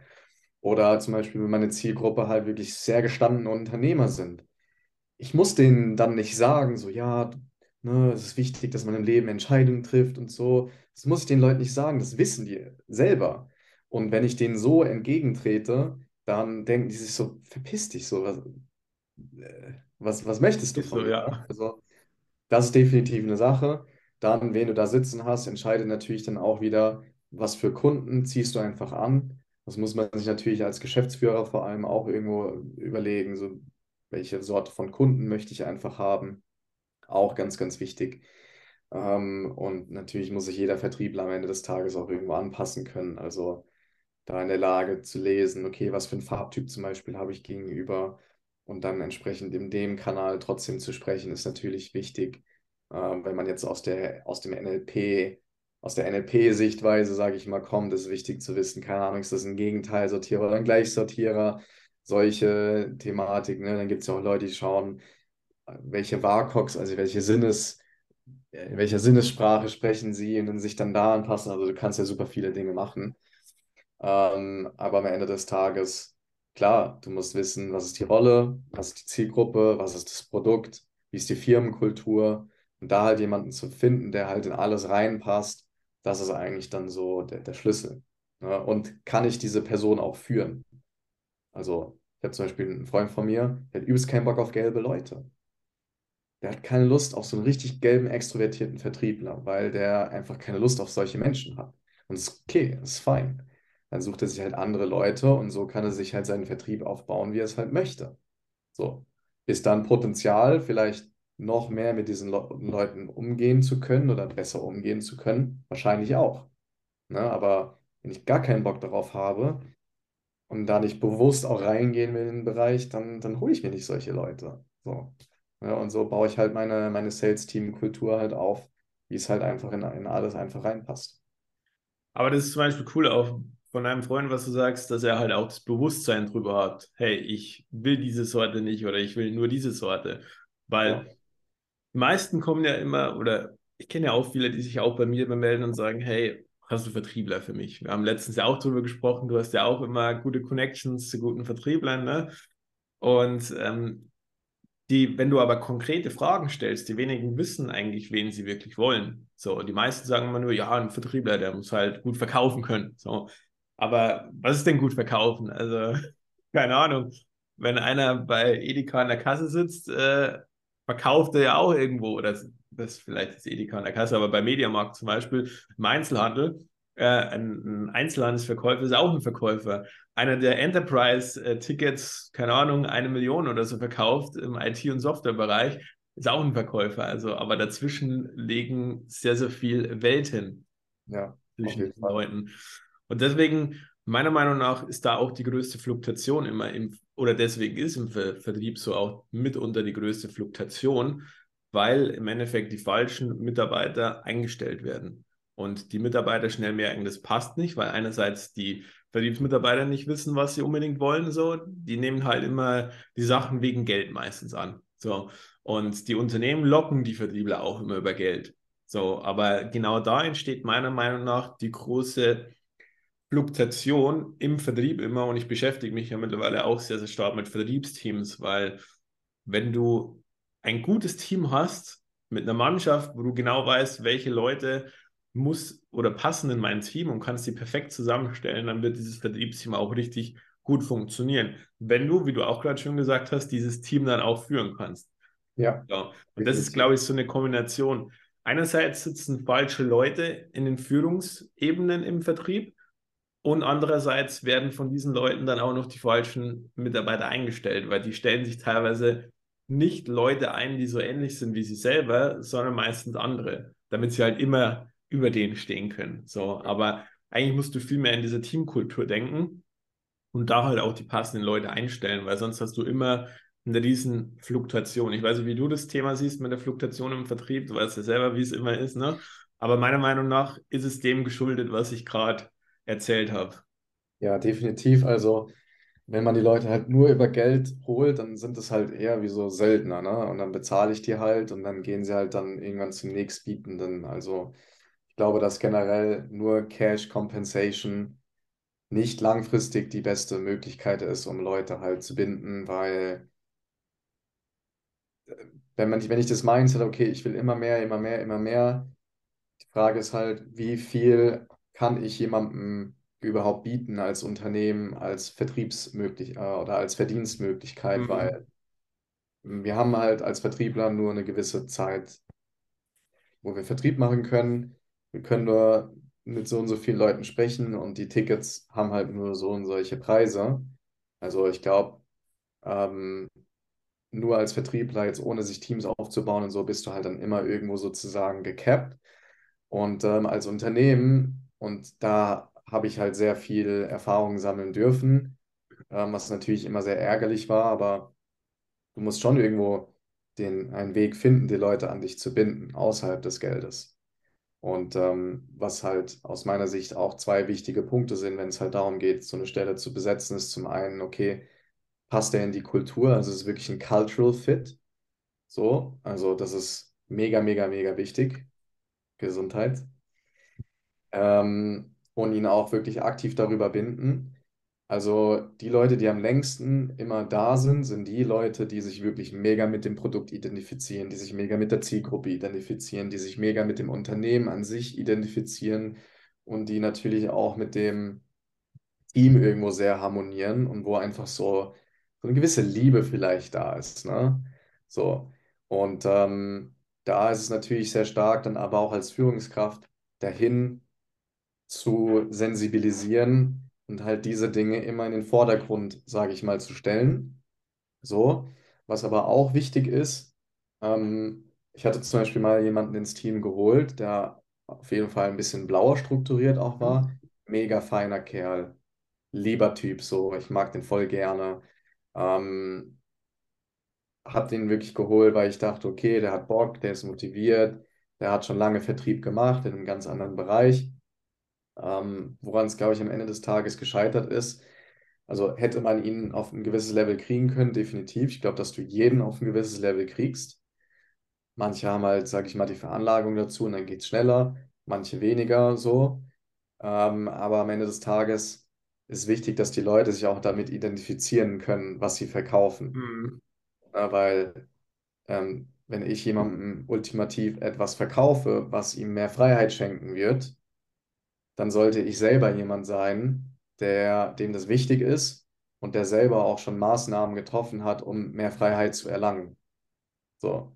Oder zum Beispiel, wenn meine Zielgruppe halt wirklich sehr gestandene Unternehmer sind. Ich muss denen dann nicht sagen, so, ja, ne, es ist wichtig, dass man im Leben Entscheidungen trifft und so. Das muss ich den Leuten nicht sagen, das wissen die selber. Und wenn ich denen so entgegentrete, dann denken die sich so, verpiss dich so, was, äh, was, was möchtest du von so, mir? Ja. Also, das ist definitiv eine Sache. Dann, wen du da sitzen hast, entscheidet natürlich dann auch wieder, was für Kunden ziehst du einfach an. Das muss man sich natürlich als Geschäftsführer vor allem auch irgendwo überlegen, so welche Sorte von Kunden möchte ich einfach haben. Auch ganz, ganz wichtig. Ähm, und natürlich muss sich jeder Vertriebler am Ende des Tages auch irgendwo anpassen können. Also da in der Lage zu lesen, okay, was für ein Farbtyp zum Beispiel habe ich gegenüber und dann entsprechend in dem Kanal trotzdem zu sprechen, ist natürlich wichtig. Ähm, wenn man jetzt aus der, aus dem NLP, aus der NLP-Sichtweise, sage ich mal, kommt, ist wichtig zu wissen, keine Ahnung, ist das ein Gegenteilsortierer oder ein Gleichsortierer, solche Thematiken. Ne? Dann gibt es ja auch Leute, die schauen, welche WARCOX, also welche Sinnes, in welcher Sinnessprache sprechen sie und dann sich dann da anpassen. Also du kannst ja super viele Dinge machen. Ähm, aber am Ende des Tages, klar, du musst wissen, was ist die Rolle, was ist die Zielgruppe, was ist das Produkt, wie ist die Firmenkultur, und da halt jemanden zu finden, der halt in alles reinpasst, das ist eigentlich dann so der, der Schlüssel. Ne? Und kann ich diese Person auch führen? Also, ich habe zum Beispiel einen Freund von mir, der hat übelst keinen Bock auf gelbe Leute. Der hat keine Lust auf so einen richtig gelben, extrovertierten Vertriebler, weil der einfach keine Lust auf solche Menschen hat. Und es ist okay, es ist fein. Dann sucht er sich halt andere Leute und so kann er sich halt seinen Vertrieb aufbauen, wie er es halt möchte. So. Ist dann Potenzial vielleicht noch mehr mit diesen Le Leuten umgehen zu können oder besser umgehen zu können? Wahrscheinlich auch. Ne? Aber wenn ich gar keinen Bock darauf habe und da nicht bewusst auch reingehen will in den Bereich, dann, dann hole ich mir nicht solche Leute. So. Ja, und so baue ich halt meine, meine Sales-Team-Kultur halt auf, wie es halt einfach in, in alles einfach reinpasst. Aber das ist zum Beispiel cool auch von einem Freund, was du sagst, dass er halt auch das Bewusstsein drüber hat. Hey, ich will diese Sorte nicht oder ich will nur diese Sorte. Weil ja die meisten kommen ja immer, oder ich kenne ja auch viele, die sich auch bei mir melden und sagen, hey, hast du Vertriebler für mich? Wir haben letztens ja auch darüber gesprochen, du hast ja auch immer gute Connections zu guten Vertrieblern, ne? Und ähm, die, wenn du aber konkrete Fragen stellst, die wenigen wissen eigentlich, wen sie wirklich wollen. So, die meisten sagen immer nur, ja, ein Vertriebler, der muss halt gut verkaufen können. So, aber was ist denn gut verkaufen? Also, keine Ahnung. Wenn einer bei Edeka in der Kasse sitzt, äh, verkauft er ja auch irgendwo, das, das vielleicht ist Edeka an der Kasse, aber bei Mediamarkt zum Beispiel im Einzelhandel, äh, ein, ein Einzelhandelsverkäufer ist auch ein Verkäufer. Einer der Enterprise-Tickets, keine Ahnung, eine Million oder so verkauft im IT- und Softwarebereich, ist auch ein Verkäufer. Also, aber dazwischen legen sehr, sehr viel Welten ja, zwischen den Leuten. Und deswegen, meiner Meinung nach, ist da auch die größte Fluktuation immer im oder deswegen ist im Ver Vertrieb so auch mitunter die größte Fluktuation, weil im Endeffekt die falschen Mitarbeiter eingestellt werden. Und die Mitarbeiter schnell merken, das passt nicht, weil einerseits die Vertriebsmitarbeiter nicht wissen, was sie unbedingt wollen. So, die nehmen halt immer die Sachen wegen Geld meistens an. So, und die Unternehmen locken die Vertriebler auch immer über Geld. So, aber genau da entsteht meiner Meinung nach die große Fluktuation im Vertrieb immer und ich beschäftige mich ja mittlerweile auch sehr, sehr stark mit Vertriebsteams, weil wenn du ein gutes Team hast mit einer Mannschaft, wo du genau weißt, welche Leute muss oder passen in mein Team und kannst die perfekt zusammenstellen, dann wird dieses Vertriebsteam auch richtig gut funktionieren. Wenn du, wie du auch gerade schon gesagt hast, dieses Team dann auch führen kannst. Ja. ja. Und das ist, glaube ich, so eine Kombination. Einerseits sitzen falsche Leute in den Führungsebenen im Vertrieb und andererseits werden von diesen Leuten dann auch noch die falschen Mitarbeiter eingestellt, weil die stellen sich teilweise nicht Leute ein, die so ähnlich sind wie sie selber, sondern meistens andere, damit sie halt immer über denen stehen können. So, aber eigentlich musst du viel mehr in diese Teamkultur denken und da halt auch die passenden Leute einstellen, weil sonst hast du immer eine riesen Fluktuation. Ich weiß nicht, wie du das Thema siehst mit der Fluktuation im Vertrieb. Du weißt ja selber, wie es immer ist, ne? Aber meiner Meinung nach ist es dem geschuldet, was ich gerade erzählt habe. Ja, definitiv. Also, wenn man die Leute halt nur über Geld holt, dann sind es halt eher wie so Söldner, ne? Und dann bezahle ich die halt und dann gehen sie halt dann irgendwann zum nächstbietenden. Also, ich glaube, dass generell nur Cash Compensation nicht langfristig die beste Möglichkeit ist, um Leute halt zu binden, weil äh, wenn man, wenn ich das Mindset, okay, ich will immer mehr, immer mehr, immer mehr, die Frage ist halt, wie viel kann ich jemandem überhaupt bieten als Unternehmen, als Vertriebsmöglich äh, oder als Verdienstmöglichkeit, mhm. weil wir haben halt als Vertriebler nur eine gewisse Zeit, wo wir Vertrieb machen können. Wir können nur mit so und so vielen Leuten sprechen und die Tickets haben halt nur so und solche Preise. Also ich glaube, ähm, nur als Vertriebler, jetzt ohne sich Teams aufzubauen und so, bist du halt dann immer irgendwo sozusagen gecapped. Und ähm, als Unternehmen, und da habe ich halt sehr viel Erfahrung sammeln dürfen, ähm, was natürlich immer sehr ärgerlich war, aber du musst schon irgendwo den, einen Weg finden, die Leute an dich zu binden, außerhalb des Geldes. Und ähm, was halt aus meiner Sicht auch zwei wichtige Punkte sind, wenn es halt darum geht, so eine Stelle zu besetzen, ist zum einen, okay, passt der in die Kultur? Also es ist wirklich ein Cultural Fit. So, also das ist mega, mega, mega wichtig. Gesundheit. Ähm, und ihn auch wirklich aktiv darüber binden. Also die Leute, die am längsten immer da sind, sind die Leute, die sich wirklich mega mit dem Produkt identifizieren, die sich mega mit der Zielgruppe identifizieren, die sich mega mit dem Unternehmen an sich identifizieren und die natürlich auch mit dem Team irgendwo sehr harmonieren und wo einfach so, so eine gewisse Liebe vielleicht da ist. Ne? So. Und ähm, da ist es natürlich sehr stark, dann aber auch als Führungskraft dahin zu sensibilisieren, und halt diese Dinge immer in den Vordergrund, sage ich mal, zu stellen. So, was aber auch wichtig ist, ähm, ich hatte zum Beispiel mal jemanden ins Team geholt, der auf jeden Fall ein bisschen blauer strukturiert auch war. Mega feiner Kerl, lieber Typ, so, ich mag den voll gerne. Ähm, hab den wirklich geholt, weil ich dachte, okay, der hat Bock, der ist motiviert, der hat schon lange Vertrieb gemacht in einem ganz anderen Bereich ähm, woran es, glaube ich, am Ende des Tages gescheitert ist. Also hätte man ihn auf ein gewisses Level kriegen können, definitiv. Ich glaube, dass du jeden auf ein gewisses Level kriegst. Manche haben halt, sage ich mal, die Veranlagung dazu und dann geht es schneller, manche weniger so. Ähm, aber am Ende des Tages ist wichtig, dass die Leute sich auch damit identifizieren können, was sie verkaufen. Mhm. Ja, weil ähm, wenn ich jemandem ultimativ etwas verkaufe, was ihm mehr Freiheit schenken wird, dann sollte ich selber jemand sein, der, dem das wichtig ist und der selber auch schon Maßnahmen getroffen hat, um mehr Freiheit zu erlangen. So.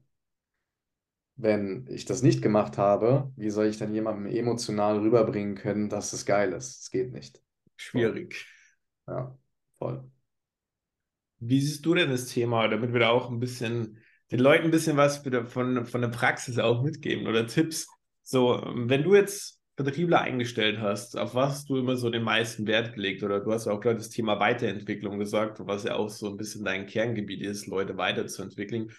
Wenn ich das nicht gemacht habe, wie soll ich dann jemandem emotional rüberbringen können, dass es geil ist? Es geht nicht. Schwierig. Ja, voll. Wie siehst du denn das Thema, damit wir da auch ein bisschen den Leuten ein bisschen was von, von der Praxis auch mitgeben oder Tipps? So, wenn du jetzt Vertriebler eingestellt hast, auf was du immer so den meisten Wert gelegt? Oder du hast ja auch gerade das Thema Weiterentwicklung gesagt, was ja auch so ein bisschen dein Kerngebiet ist, Leute weiterzuentwickeln.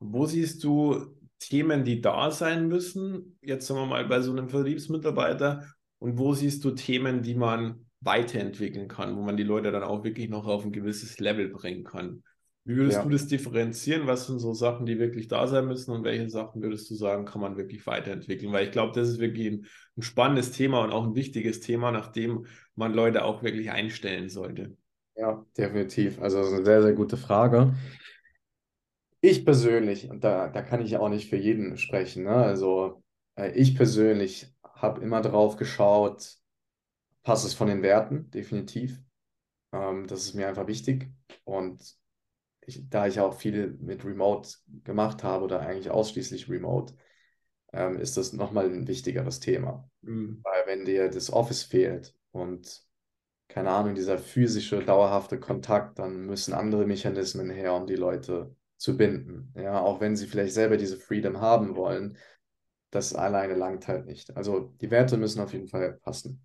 Wo siehst du Themen, die da sein müssen, jetzt sagen wir mal bei so einem Vertriebsmitarbeiter, und wo siehst du Themen, die man weiterentwickeln kann, wo man die Leute dann auch wirklich noch auf ein gewisses Level bringen kann? Wie würdest ja. du das differenzieren? Was sind so Sachen, die wirklich da sein müssen und welche Sachen würdest du sagen, kann man wirklich weiterentwickeln? Weil ich glaube, das ist wirklich ein, ein, spannendes Thema und auch ein wichtiges Thema, nachdem man Leute auch wirklich einstellen sollte. Ja, definitiv. Also das ist eine sehr, sehr gute Frage. Ich persönlich, und da, da kann ich auch nicht für jeden sprechen, ne? also äh, ich persönlich habe immer drauf geschaut, passt es von den Werten, definitiv. Ähm, das ist mir einfach wichtig. Und ich, da ich auch viel mit Remote gemacht habe oder eigentlich ausschließlich Remote, ähm, ist das nochmal ein wichtigeres Thema. Mhm. Weil wenn dir das Office fehlt und keine Ahnung, dieser physische, dauerhafte Kontakt, dann müssen andere Mechanismen her, um die Leute zu binden. Ja, auch wenn sie vielleicht selber diese Freedom haben wollen, das alleine langt halt nicht. Also die Werte müssen auf jeden Fall passen.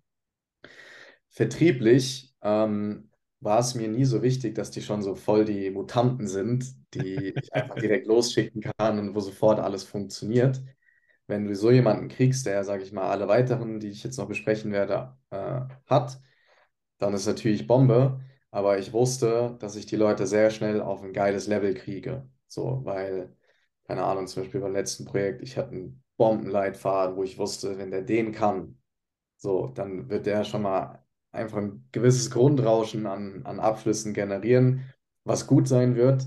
Vertrieblich ähm, war es mir nie so wichtig, dass die schon so voll die Mutanten sind, die ich einfach direkt losschicken kann und wo sofort alles funktioniert. Wenn du so jemanden kriegst, der, sage ich mal, alle weiteren, die ich jetzt noch besprechen werde, äh, hat, dann ist natürlich Bombe. Aber ich wusste, dass ich die Leute sehr schnell auf ein geiles Level kriege. So, weil, keine Ahnung, zum Beispiel beim letzten Projekt, ich hatte einen Bombenleitfaden, wo ich wusste, wenn der den kann, so, dann wird der schon mal einfach ein gewisses Grundrauschen an, an Abschlüssen generieren, was gut sein wird.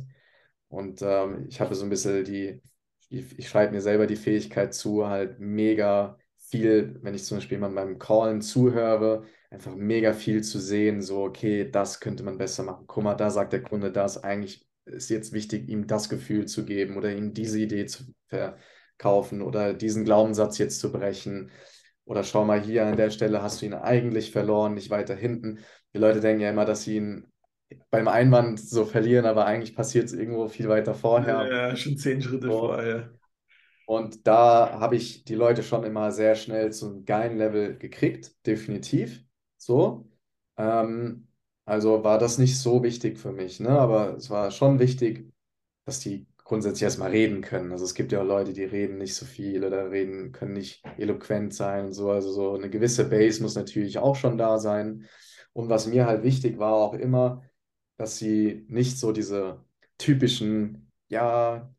Und ähm, ich habe so ein bisschen die, ich, ich schreibe mir selber die Fähigkeit zu, halt mega viel, wenn ich zum Beispiel jemand beim Callen zuhöre, einfach mega viel zu sehen, so, okay, das könnte man besser machen. Guck mal, da sagt der Kunde das, eigentlich ist jetzt wichtig, ihm das Gefühl zu geben oder ihm diese Idee zu verkaufen oder diesen Glaubenssatz jetzt zu brechen. Oder schau mal hier an der Stelle hast du ihn eigentlich verloren, nicht weiter hinten. Die Leute denken ja immer, dass sie ihn beim Einwand so verlieren, aber eigentlich passiert es irgendwo viel weiter vorher. Ja, schon zehn Schritte so. vorher. Und da habe ich die Leute schon immer sehr schnell zu einem geilen Level gekriegt, definitiv. So. Ähm, also war das nicht so wichtig für mich, ne? Aber es war schon wichtig, dass die grundsätzlich erstmal reden können. Also es gibt ja auch Leute, die reden nicht so viel oder reden, können nicht eloquent sein und so. Also so eine gewisse Base muss natürlich auch schon da sein. Und was mir halt wichtig war auch immer, dass sie nicht so diese typischen, ja,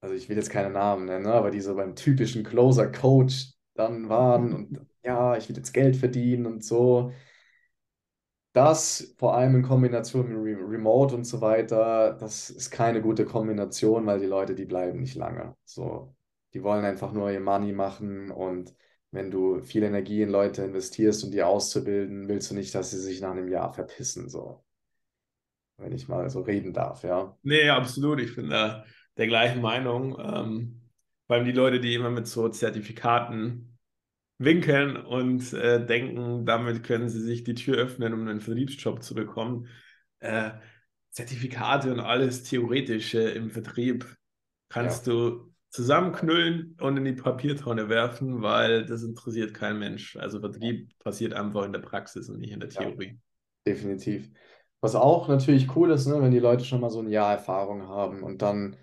also ich will jetzt keine Namen nennen, ne, aber die so beim typischen Closer-Coach dann waren und ja, ich will jetzt Geld verdienen und so. Das vor allem in Kombination mit Remote und so weiter, das ist keine gute Kombination, weil die Leute, die bleiben nicht lange. So, die wollen einfach nur ihr Money machen und wenn du viel Energie in Leute investierst, um die auszubilden, willst du nicht, dass sie sich nach einem Jahr verpissen, so. Wenn ich mal so reden darf, ja. Nee, absolut. Ich bin da der gleichen Meinung. Ähm, vor allem die Leute, die immer mit so Zertifikaten winkeln und äh, denken, damit können sie sich die Tür öffnen, um einen Vertriebsjob zu bekommen. Äh, Zertifikate und alles Theoretische im Vertrieb kannst ja. du zusammenknüllen und in die Papiertonne werfen, weil das interessiert kein Mensch. Also Vertrieb passiert einfach in der Praxis und nicht in der Theorie. Ja, definitiv. Was auch natürlich cool ist, ne, wenn die Leute schon mal so ein Jahr Erfahrung haben und dann,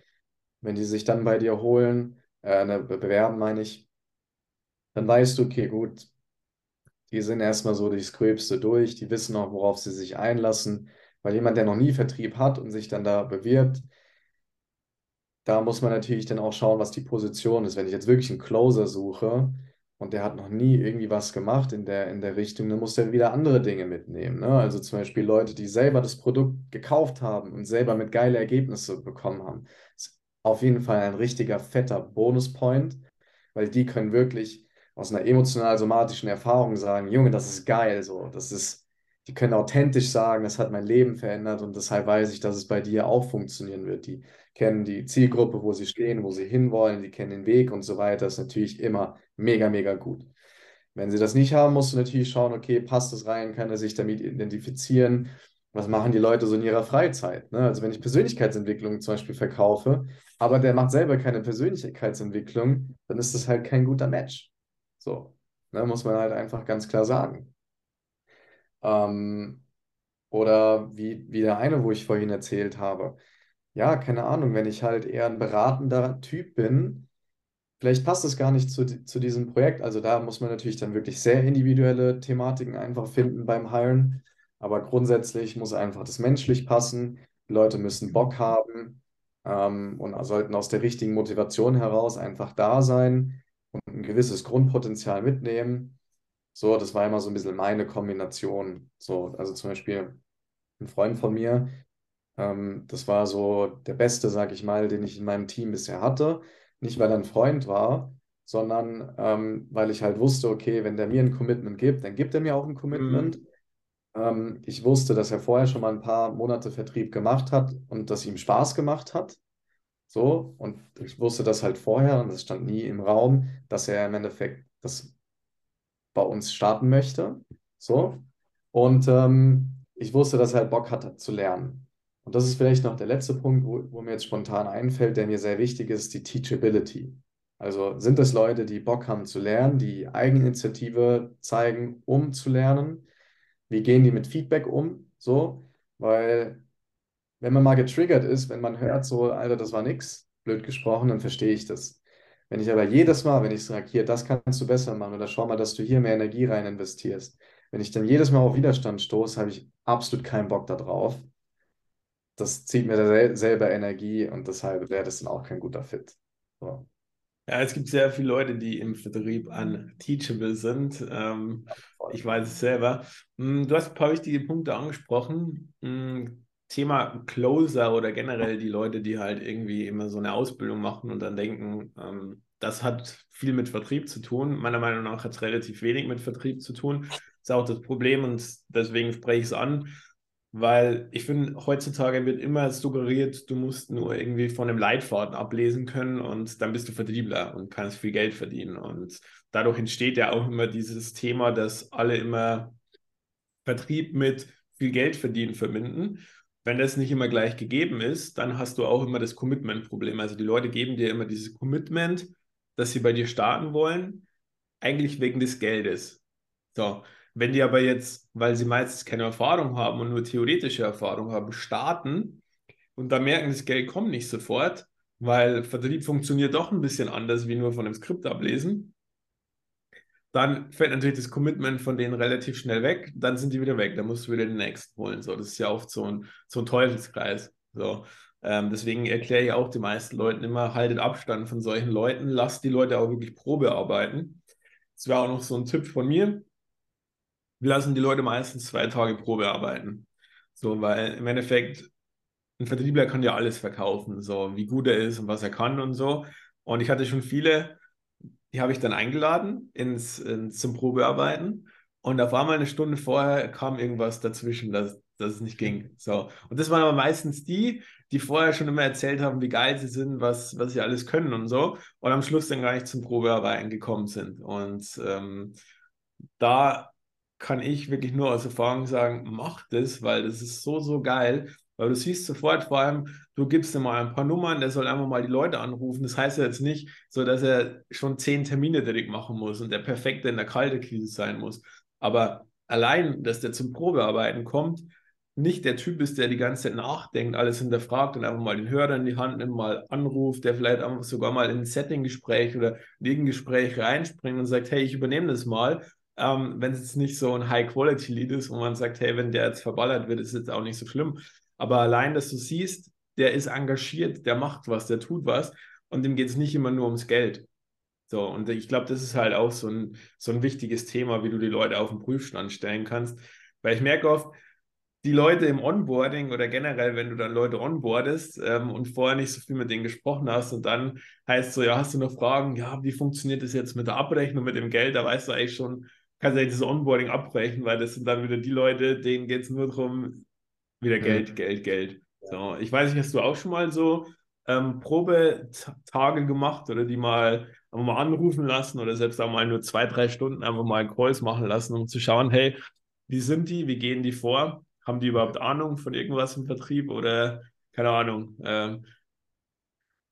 wenn die sich dann bei dir holen, äh, ne, bewerben, meine ich, dann weißt du, okay, gut, die sind erstmal so durchs Gröbste durch, die wissen auch, worauf sie sich einlassen, weil jemand, der noch nie Vertrieb hat und sich dann da bewirbt, da muss man natürlich dann auch schauen, was die Position ist. Wenn ich jetzt wirklich einen Closer suche und der hat noch nie irgendwie was gemacht in der, in der Richtung, dann muss der wieder andere Dinge mitnehmen. Ne? Also zum Beispiel Leute, die selber das Produkt gekauft haben und selber mit geile Ergebnisse bekommen haben. Das ist auf jeden Fall ein richtiger fetter Bonuspoint, weil die können wirklich aus einer emotional-somatischen Erfahrung sagen, Junge, das ist geil, so, das ist die können authentisch sagen, das hat mein Leben verändert und deshalb weiß ich, dass es bei dir auch funktionieren wird. Die kennen die Zielgruppe, wo sie stehen, wo sie hinwollen, die kennen den Weg und so weiter. Das ist natürlich immer mega, mega gut. Wenn sie das nicht haben, musst du natürlich schauen, okay, passt das rein, kann er sich damit identifizieren? Was machen die Leute so in ihrer Freizeit? Ne? Also wenn ich Persönlichkeitsentwicklung zum Beispiel verkaufe, aber der macht selber keine Persönlichkeitsentwicklung, dann ist das halt kein guter Match. So, ne? muss man halt einfach ganz klar sagen. Ähm, oder wie, wie der eine, wo ich vorhin erzählt habe. Ja, keine Ahnung, wenn ich halt eher ein beratender Typ bin, vielleicht passt es gar nicht zu, zu diesem Projekt. Also da muss man natürlich dann wirklich sehr individuelle Thematiken einfach finden beim Hiren. Aber grundsätzlich muss einfach das menschlich passen. Die Leute müssen Bock haben ähm, und sollten aus der richtigen Motivation heraus einfach da sein und ein gewisses Grundpotenzial mitnehmen. So, das war immer so ein bisschen meine Kombination. So, also zum Beispiel ein Freund von mir, ähm, das war so der Beste, sag ich mal, den ich in meinem Team bisher hatte. Nicht, weil er ein Freund war, sondern ähm, weil ich halt wusste, okay, wenn der mir ein Commitment gibt, dann gibt er mir auch ein Commitment. Mhm. Ähm, ich wusste, dass er vorher schon mal ein paar Monate Vertrieb gemacht hat und dass ihm Spaß gemacht hat. So, und ich wusste das halt vorher und es stand nie im Raum, dass er im Endeffekt das bei uns starten möchte. So. Und ähm, ich wusste, dass er halt Bock hatte zu lernen. Und das ist vielleicht noch der letzte Punkt, wo, wo mir jetzt spontan einfällt, der mir sehr wichtig ist, die Teachability. Also sind es Leute, die Bock haben zu lernen, die Eigeninitiative zeigen, um zu lernen? Wie gehen die mit Feedback um? So, weil wenn man mal getriggert ist, wenn man hört, so, Alter, das war nix, blöd gesprochen, dann verstehe ich das. Wenn ich aber jedes Mal, wenn ich sage, hier, das kannst du besser machen oder schau mal, dass du hier mehr Energie rein investierst, wenn ich dann jedes Mal auf Widerstand stoße, habe ich absolut keinen Bock darauf. Das zieht mir sel selber Energie und deshalb wäre das dann auch kein guter Fit. So. Ja, es gibt sehr viele Leute, die im Vertrieb unteachable sind. Ähm, ich weiß es selber. Hm, du hast ein paar wichtige Punkte angesprochen. Thema Closer oder generell die Leute, die halt irgendwie immer so eine Ausbildung machen und dann denken, ähm, das hat viel mit Vertrieb zu tun. Meiner Meinung nach hat es relativ wenig mit Vertrieb zu tun. Ist auch das Problem und deswegen spreche ich es an, weil ich finde, heutzutage wird immer suggeriert, du musst nur irgendwie von einem Leitfaden ablesen können und dann bist du Vertriebler und kannst viel Geld verdienen. Und dadurch entsteht ja auch immer dieses Thema, dass alle immer Vertrieb mit viel Geld verdienen verbinden. Wenn das nicht immer gleich gegeben ist, dann hast du auch immer das Commitment-Problem. Also die Leute geben dir immer dieses Commitment, dass sie bei dir starten wollen, eigentlich wegen des Geldes. So, wenn die aber jetzt, weil sie meistens keine Erfahrung haben und nur theoretische Erfahrung haben, starten und da merken, das Geld kommt nicht sofort, weil Vertrieb funktioniert doch ein bisschen anders wie nur von einem Skript ablesen, dann fällt natürlich das Commitment von denen relativ schnell weg, dann sind die wieder weg, dann musst du wieder den nächsten holen. So, das ist ja oft so ein, so ein Teufelskreis. So. Ähm, deswegen erkläre ich auch den meisten Leuten immer, haltet Abstand von solchen Leuten, lasst die Leute auch wirklich Probe arbeiten. Das wäre auch noch so ein Tipp von mir. Wir lassen die Leute meistens zwei Tage Probe arbeiten. So, weil im Endeffekt ein Vertriebler kann ja alles verkaufen, so wie gut er ist und was er kann und so. Und ich hatte schon viele, die habe ich dann eingeladen ins, ins, zum Probearbeiten. Und auf einmal eine Stunde vorher kam irgendwas dazwischen, dass, dass es nicht ging. So. Und das waren aber meistens die, die vorher schon immer erzählt haben, wie geil sie sind, was, was sie alles können und so. Und am Schluss dann gar nicht zum Probearbeiten gekommen sind. Und ähm, da kann ich wirklich nur aus Erfahrung sagen, mach das, weil das ist so, so geil. Weil du siehst sofort, vor allem, du gibst ihm mal ein paar Nummern, der soll einfach mal die Leute anrufen. Das heißt ja jetzt nicht so, dass er schon zehn Termine direkt machen muss und der Perfekte in der Kalterkrise sein muss. Aber allein, dass der zum Probearbeiten kommt, nicht der Typ ist, der die ganze Zeit nachdenkt, alles hinterfragt und einfach mal den Hörer in die Hand nimmt, mal anruft, der vielleicht einfach sogar mal in ein Setting-Gespräch oder in irgendein Gespräch reinspringt und sagt, hey, ich übernehme das mal ähm, wenn es jetzt nicht so ein High-Quality-Lead ist, wo man sagt, hey, wenn der jetzt verballert wird, ist es jetzt auch nicht so schlimm. Aber allein, dass du siehst, der ist engagiert, der macht was, der tut was und dem geht es nicht immer nur ums Geld. So, und ich glaube, das ist halt auch so ein, so ein wichtiges Thema, wie du die Leute auf den Prüfstand stellen kannst. Weil ich merke oft, die Leute im Onboarding oder generell, wenn du dann Leute onboardest ähm, und vorher nicht so viel mit denen gesprochen hast und dann heißt so, ja, hast du noch Fragen? Ja, wie funktioniert das jetzt mit der Abrechnung, mit dem Geld? Da weißt du eigentlich schon, kannst du eigentlich das Onboarding abbrechen, weil das sind dann wieder die Leute, denen geht es nur darum, wieder Geld, mhm. Geld, Geld. So, ich weiß nicht, hast du auch schon mal so ähm, Probetage gemacht oder die mal einfach mal anrufen lassen oder selbst auch mal nur zwei, drei Stunden einfach mal Calls machen lassen, um zu schauen, hey, wie sind die, wie gehen die vor? Haben die überhaupt Ahnung von irgendwas im Vertrieb oder keine Ahnung? Ähm,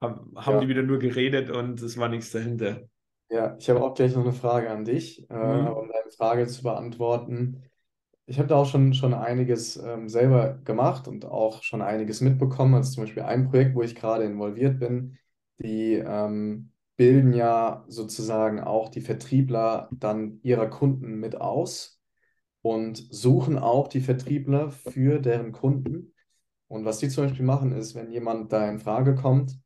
haben, haben ja. die wieder nur geredet und es war nichts dahinter? Ja, ich habe auch gleich noch eine Frage an dich, äh, mhm. um deine Frage zu beantworten. Ich habe da auch schon, schon einiges ähm, selber gemacht und auch schon einiges mitbekommen. Also zum Beispiel ein Projekt, wo ich gerade involviert bin, die ähm, bilden ja sozusagen auch die Vertriebler dann ihrer Kunden mit aus und suchen auch die Vertriebler für deren Kunden. Und was die zum Beispiel machen, ist, wenn jemand da in Frage kommt,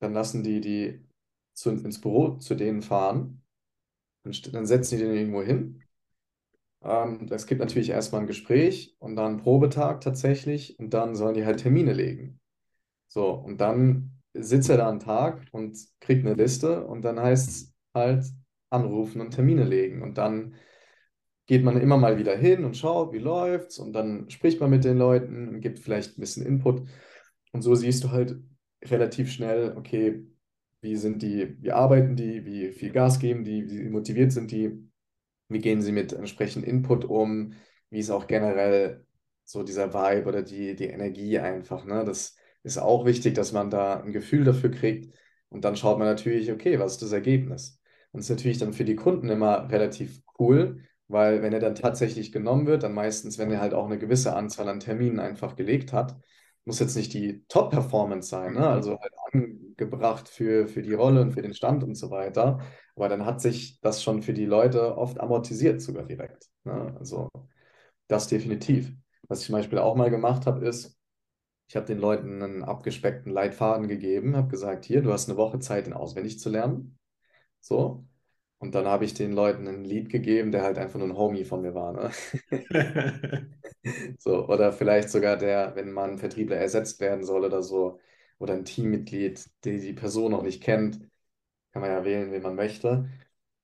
dann lassen die die zu, ins Büro zu denen fahren. Und dann setzen die den irgendwo hin. Ähm, es gibt natürlich erstmal ein Gespräch und dann einen Probetag tatsächlich und dann sollen die halt Termine legen. So, und dann sitzt er da einen Tag und kriegt eine Liste und dann heißt es halt anrufen und Termine legen. Und dann geht man immer mal wieder hin und schaut, wie läuft's und dann spricht man mit den Leuten und gibt vielleicht ein bisschen Input. Und so siehst du halt relativ schnell, okay, wie sind die, wie arbeiten die, wie viel Gas geben die, wie motiviert sind die, wie gehen sie mit entsprechend Input um, wie ist auch generell so dieser Vibe oder die, die Energie einfach. Ne? Das ist auch wichtig, dass man da ein Gefühl dafür kriegt. Und dann schaut man natürlich, okay, was ist das Ergebnis? Und es ist natürlich dann für die Kunden immer relativ cool, weil wenn er dann tatsächlich genommen wird, dann meistens, wenn er halt auch eine gewisse Anzahl an Terminen einfach gelegt hat, muss jetzt nicht die Top-Performance sein, ne? also halt angebracht für, für die Rolle und für den Stand und so weiter. Aber dann hat sich das schon für die Leute oft amortisiert sogar direkt. Ne? Also das definitiv. Was ich zum Beispiel auch mal gemacht habe, ist, ich habe den Leuten einen abgespeckten Leitfaden gegeben, habe gesagt, hier, du hast eine Woche Zeit, ihn auswendig zu lernen. So. Und dann habe ich den Leuten ein Lied gegeben, der halt einfach nur ein Homie von mir war. Ne? so, oder vielleicht sogar der, wenn man Vertriebler ersetzt werden soll oder so, oder ein Teammitglied, die die Person noch nicht kennt, kann man ja wählen, wen man möchte.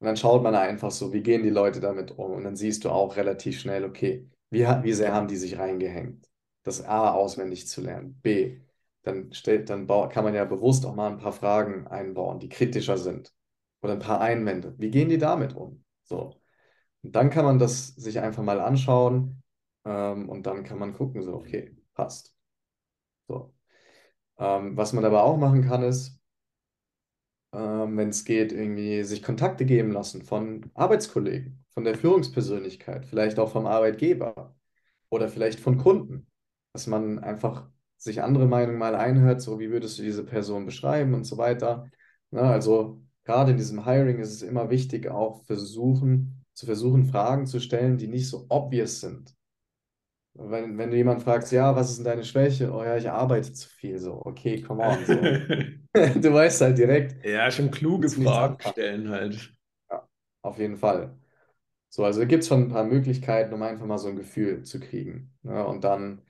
Und dann schaut man einfach so, wie gehen die Leute damit um. Und dann siehst du auch relativ schnell, okay, wie, wie sehr haben die sich reingehängt, das A auswendig zu lernen. B, dann, stellt, dann kann man ja bewusst auch mal ein paar Fragen einbauen, die kritischer sind oder ein paar Einwände. Wie gehen die damit um? So. Und dann kann man das sich einfach mal anschauen ähm, und dann kann man gucken, so, okay, passt. So. Ähm, was man aber auch machen kann, ist, ähm, wenn es geht, irgendwie sich Kontakte geben lassen von Arbeitskollegen, von der Führungspersönlichkeit, vielleicht auch vom Arbeitgeber oder vielleicht von Kunden, dass man einfach sich andere Meinungen mal einhört, so wie würdest du diese Person beschreiben und so weiter. Na, ne, also gerade in diesem Hiring ist es immer wichtig, auch versuchen, zu versuchen, Fragen zu stellen, die nicht so obvious sind. Wenn, wenn du jemand fragst, ja, was ist denn deine Schwäche? Oh ja, ich arbeite zu viel. So, okay, come on. So. du weißt halt direkt. Ja, schon kluge Fragen stellen halt. Ja, auf jeden Fall. So, also gibt es schon ein paar Möglichkeiten, um einfach mal so ein Gefühl zu kriegen. Ne? Und dann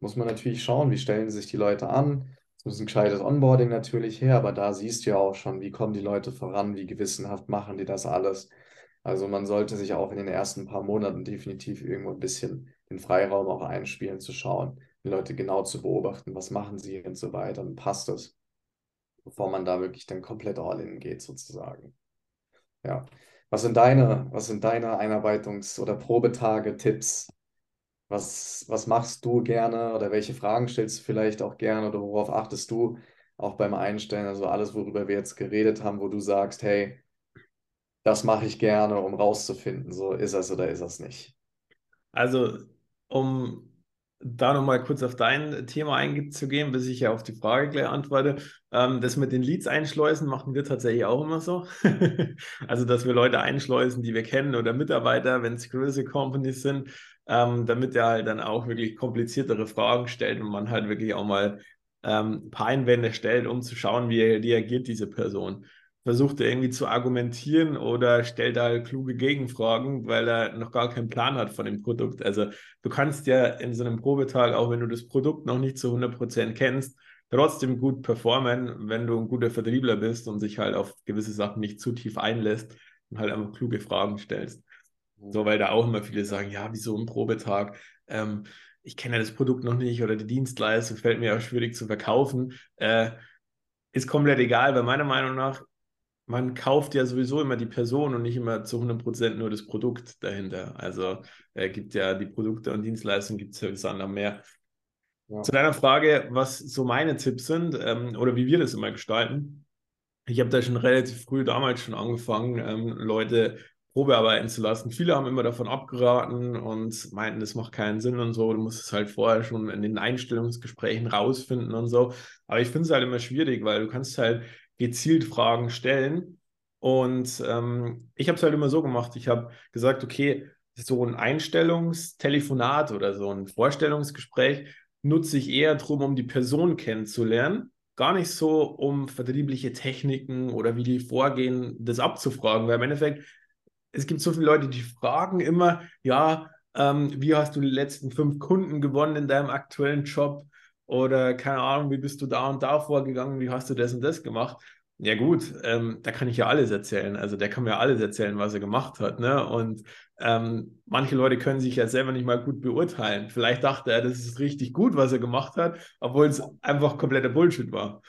muss man natürlich schauen, wie stellen sich die Leute an muss ein gescheites Onboarding natürlich her, aber da siehst du ja auch schon, wie kommen die Leute voran, wie gewissenhaft machen die das alles. Also man sollte sich auch in den ersten paar Monaten definitiv irgendwo ein bisschen den Freiraum auch einspielen, zu schauen, die Leute genau zu beobachten, was machen sie und so weiter, und passt es, bevor man da wirklich dann komplett all in geht sozusagen. Ja. Was sind deine, was sind deine Einarbeitungs- oder Probetage, Tipps, was, was machst du gerne oder welche Fragen stellst du vielleicht auch gerne oder worauf achtest du auch beim Einstellen? Also alles, worüber wir jetzt geredet haben, wo du sagst, hey, das mache ich gerne, um rauszufinden, so ist das oder ist das nicht. Also, um da nochmal kurz auf dein Thema einzugehen, bis ich ja auf die Frage gleich antworte. Ähm, das mit den Leads einschleusen machen wir tatsächlich auch immer so. also, dass wir Leute einschleusen, die wir kennen oder Mitarbeiter, wenn es größere Companies sind, ähm, damit er halt dann auch wirklich kompliziertere Fragen stellt und man halt wirklich auch mal ähm, ein paar Einwände stellt, um zu schauen, wie reagiert diese Person. Versucht er irgendwie zu argumentieren oder stellt halt kluge Gegenfragen, weil er noch gar keinen Plan hat von dem Produkt. Also du kannst ja in so einem Probetag, auch wenn du das Produkt noch nicht zu 100% kennst, trotzdem gut performen, wenn du ein guter Vertriebler bist und sich halt auf gewisse Sachen nicht zu tief einlässt und halt einfach kluge Fragen stellst. So, weil da auch immer viele sagen, ja, wieso ein Probetag? Ähm, ich kenne das Produkt noch nicht oder die Dienstleistung fällt mir auch schwierig zu verkaufen. Äh, ist komplett egal, weil meiner Meinung nach, man kauft ja sowieso immer die Person und nicht immer zu 100% nur das Produkt dahinter. Also äh, gibt ja die Produkte und Dienstleistungen, gibt es ja bis anderem mehr. Ja. Zu deiner Frage, was so meine Tipps sind ähm, oder wie wir das immer gestalten. Ich habe da schon relativ früh damals schon angefangen, ähm, Leute Probearbeiten zu lassen. Viele haben immer davon abgeraten und meinten, das macht keinen Sinn und so. Du musst es halt vorher schon in den Einstellungsgesprächen rausfinden und so. Aber ich finde es halt immer schwierig, weil du kannst halt gezielt Fragen stellen. Und ähm, ich habe es halt immer so gemacht. Ich habe gesagt, okay, so ein Einstellungstelefonat oder so ein Vorstellungsgespräch nutze ich eher darum, um die Person kennenzulernen. Gar nicht so, um vertriebliche Techniken oder wie die vorgehen, das abzufragen, weil im Endeffekt es gibt so viele Leute, die fragen immer, ja, ähm, wie hast du die letzten fünf Kunden gewonnen in deinem aktuellen Job? Oder keine Ahnung, wie bist du da und da vorgegangen? Wie hast du das und das gemacht? Ja gut, ähm, da kann ich ja alles erzählen. Also der kann mir alles erzählen, was er gemacht hat. Ne? Und ähm, manche Leute können sich ja selber nicht mal gut beurteilen. Vielleicht dachte er, das ist richtig gut, was er gemacht hat, obwohl es einfach kompletter Bullshit war.